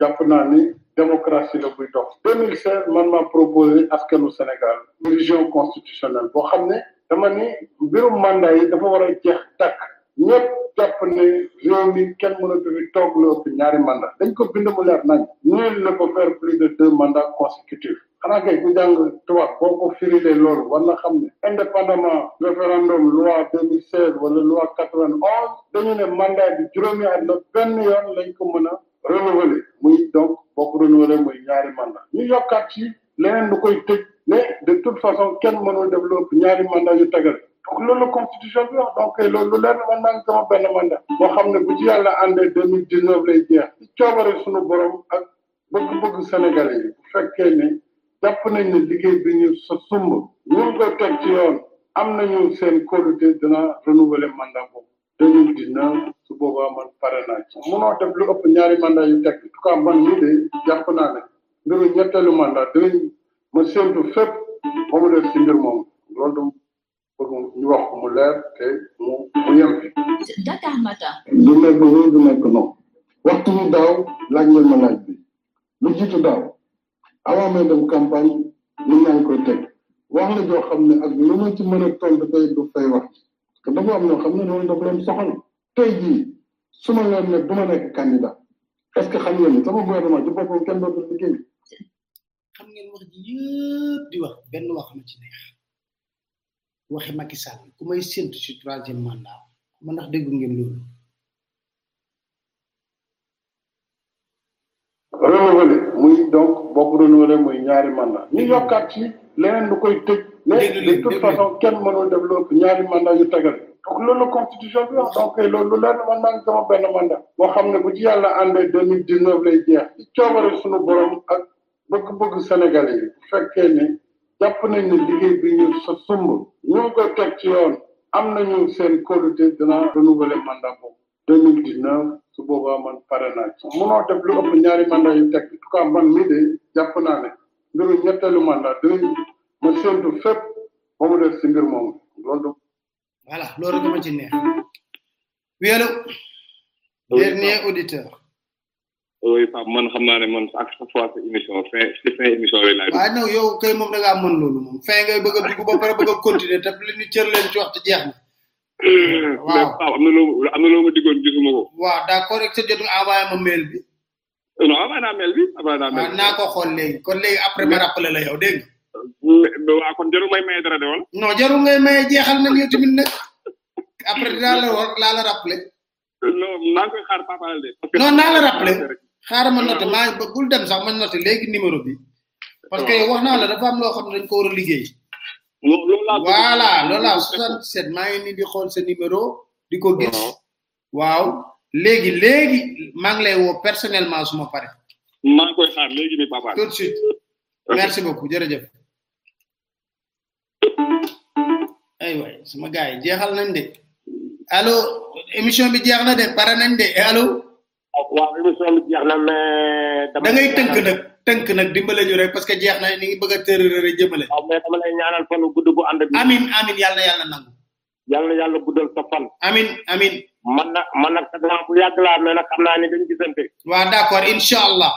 jàpp naa ni démocratie la buy dox 2016 man maa proposé askanu Sénégal révision constitutionnelle boo xam ne dama ni mbirum mandat yi dafa war a jeex tàkk ñëpp jàpp ne réew mi kenn mënatu fi toog lu ëpp ñaari mandat dañ ko bind mu leer nañ nul ne peut faire plus de deux mandats consécutifs xanaa kay ku jàng tubaab boo ko firilee loolu war na xam ne indépendamment référendum loi deux mille seize wala loi quatre vingt onze dañu ne mandat bi juróomi at la benn yoon lañ ko mën a renouveler muy donc boo ko renouveler muy ñaari mandat ñu yokkaat ci leneen lu koy tëj mais de toute façon kenn mënul def lu ëpp ñaari mandat yu tegal donc loolu constitution bi wax donc loolu leer na man maa ngi sama benn mandat boo xam ne bu ci yàlla àndee deux mille dix neuf lay jeex ci coobare suñu borom ak bëgg-bëgg Sénégalais yi bu fekkee ne jàpp nañ ne liggéey bi ñu sa sumb ñu ngi koy teg ci yoon am nañu seen kóolute dina renouveler mandat boobu deux mille dix neuf su boobaa man pare naa ci munoo def lu ëpp ñaari mandat yu teg en tout cas man mii de jàpp naa ne mbiru ñetteelu mandat dinañ ma séntu fépp ba mu def ci mbir moom loolu pour mu ñu wax ko mu leer te mu mu yem fi. Dakar Matin. du nekk nii du nekk noonu waxtu bi daaw laaj ngeen ma laaj bi lu jiitu daaw avant may dem campagne mën naa koy teg wax la joo xam ne ak lu ma ci mën a tontu tey du fay wax te dafa am ñoo xam ne loolu dafa leen soxal tey jii su ma leen ne du ma nekk candidat est-ce que xam ngeen ne sama gouvernement ci boppam kenn dootul liggéey. xam ngeen wax ji yëpp di wax benn wax ma ci neex waxi Macky Sall ku may séntu ci troisième mandat ma ndax déggu ngeen loolu renouvelé muy donc bokk renouvelé muy ñaari mandat ñu yokkaat ci leneen lu koy tëj mais de toute façon kenn mënul def loolu ñaari mandat yu tegal donc loolu la constitution bi wax donc loolu leer na man maa ngi sama benn mandat boo xam ne bu ci yàlla àndee deux mille dix neuf lay jeex ci coobare suñu borom ak bëgg-bëgg Sénégalais yi bu fekkee ne jàpp nañ ne liggéey bi ñu sa sumb ñu ngi koy teg ci yoon am nañu seen kóolute dina renouveler mandat boobu deux mille dix neuf su boobaa man pare naa ci munoo def lu ëpp ñaari mandat yu teg en tout cas man mii de jàpp naa ne mbiru ñetteelu mandat deux ma séntu fépp ba mu def si mbir moomu loolu voilà loolu dama ci neex wéelu dernier auditeur oui Pape man xam naa ne man ak sa fois sa émission fin si fin émission yooyu laay. waaw non yow kay moom da ngaa mën loolu moom fin ngay bëgg a dugg ba pare bëgg a continuer te li ñu cër leen ci waxtu jeex na. waaw Pape am na loo am na loo ma diggoon gisuma ko. waaw d' accord rek sa jot nga envoyé ma mail bi. non envoyé naa mail bi envoyé naa mail bi. waaw naa ko xool léegi kon léegi après ma rappelé la yow dégg nga. waaw kon jarul may maye dara de wala. non jarul ngay maye jeexal nañ yow tamit nag après dinaa la war laa la rappelé. non maa ngi koy xaar Papa Alé. parce que non naa la rappelé xaaral ma noté maa ba bul dem sax ma noté léegi numéro bi. parce que wax naa la dafa am loo xam ne dañ ko war a liggéey. moom loolu laa. voilà loolu laa 77 maa ngi nii di xool sa numéro. di ko gis waaw léegi léegi maa ngi lay woo personnellement su ma pare. maa ngi koy xaar léegi ni Papa Alé. tout de suite merci beaucoup jërëjëf. ay waay sama gars yi jeexal nañ de allo émission bi jeex na de pare nañ de allo waaw émission bi jeex na mais da ngay tënk nag tënk nag dimbale ñu rek parce que jeex na ni ngi bëgg a tërërëre jëmale waaw mais dama lay ñaanal fan gudd bu ànd bi amin amin yàlla na yàlla nangu yàlla na yàlla guddal sa fan amin amin man na man nag sa grand bu yàgg laa mais nag xam naa ni dañ gisante waaw d'accord incha allah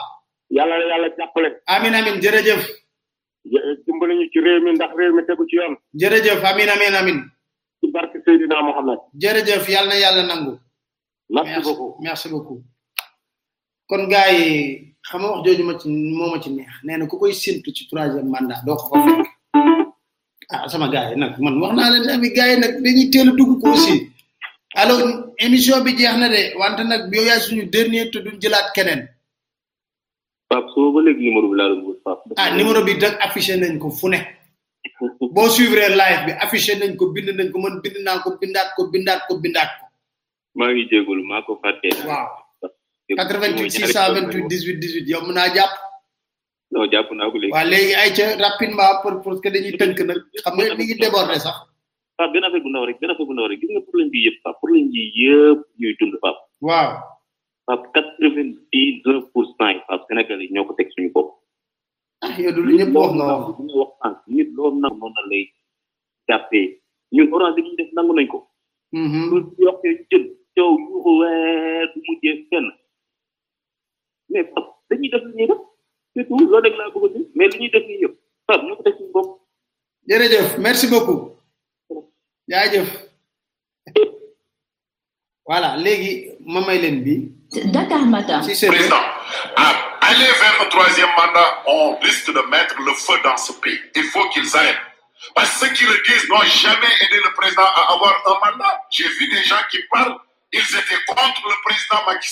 yàlla na yàlla jàppale amin amin jërëjëf dimbali ñu ci réew mi ndax réew mi tegu ci yoon jërëjëf amin amin amin ci barke Seydina Mohamed jërëjëf yàlla na yàlla nangu merci beaucoup merci beaucoup kon gars yi xam nga wax jooju ma ci moo ma ci neex nee na ku koy séntu ci troisième mandat doo ko ko fekk ah sama gars yi nag man wax naa leen ami gars yi nag dañuy teel a dugg ko aussi alors émission bi jeex na de wante nag yow yaay suñu dernier te duñ jëlaat keneen Pape soo ba léegi numéro bi laa doon wut Pape. ah numéro bi dag affiché nañ ko fu ne boo suivre live bi affiché nañ ko bind nañ ko man bind naa ko bindaat ko bindaat ko bindaat ko maa ngi jégalu maa ko fàtte. waaw 88 628 18 18 yow mën naa jàpp non jàpp naa ko léegi. waaw léegi ay ca rapidement pour pour que dañuy tënk nag xam nga mi ngi débordé sax Pape benn affaire bu ndaw rek benn affaire bu ndaw rek gis nga problème bi yëpp Pape problème bi yëpp ñuy dund Pape. waaw parce que quatre vingt dix neuf pour cent yi parce que Sénégal yi ñoo ko teg suñu bopp ah yow du lu ñëpp wax nga wax ñu wax sànq nit loo nangu noonu la lay jàppee ñun orange li ñu def nangu nañ ko Mhm. lu yokkee ñu jël coow yuuxu weer du mujjee fenn mais fab dañuy def li ñuy def c'est tout loolu rek laa bëgg a def mais li ñuy def nii yëpp fab ñoo ko teg suñu bopp jërëjëf merci beaucoup jaajëf voilà léegi ma may leen bi Data Matin. Si Président, vers le troisième mandat, on risque de mettre le feu dans ce pays. Il faut qu'ils aillent. Parce que ceux qui le disent n'ont jamais aidé le président à avoir un mandat. J'ai vu des gens qui parlent, ils étaient contre le président Macky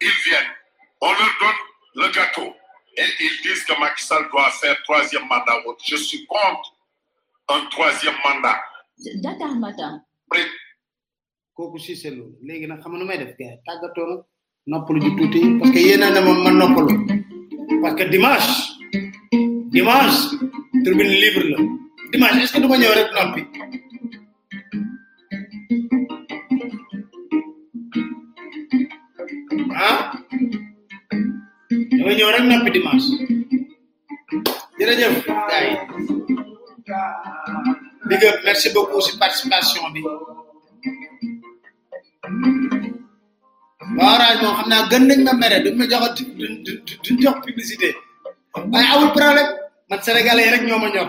Ils viennent, on leur donne le gâteau. Et ils disent que Macky doit faire troisième mandat. Je suis contre un troisième mandat. Data Matin. kooku si c'est loolu léegi nag xam nga nu may def gars yi tàggatoo na noppalu ju tuuti parce que yéen a ne ma ma noppalu parce que dimanche dimanche tribune libre la dimanche est-ce que du ma ñëw rek noppi ah dama ñëw rek noppi dimanche jërëjëf gars yi big up merci beaucoup si participation bi waa orange moom xam naa gën nañ ma mere duñ ma jox duñ duñ jox publicité waaye amul problème man sénégalais yi rek ñoo ma ñor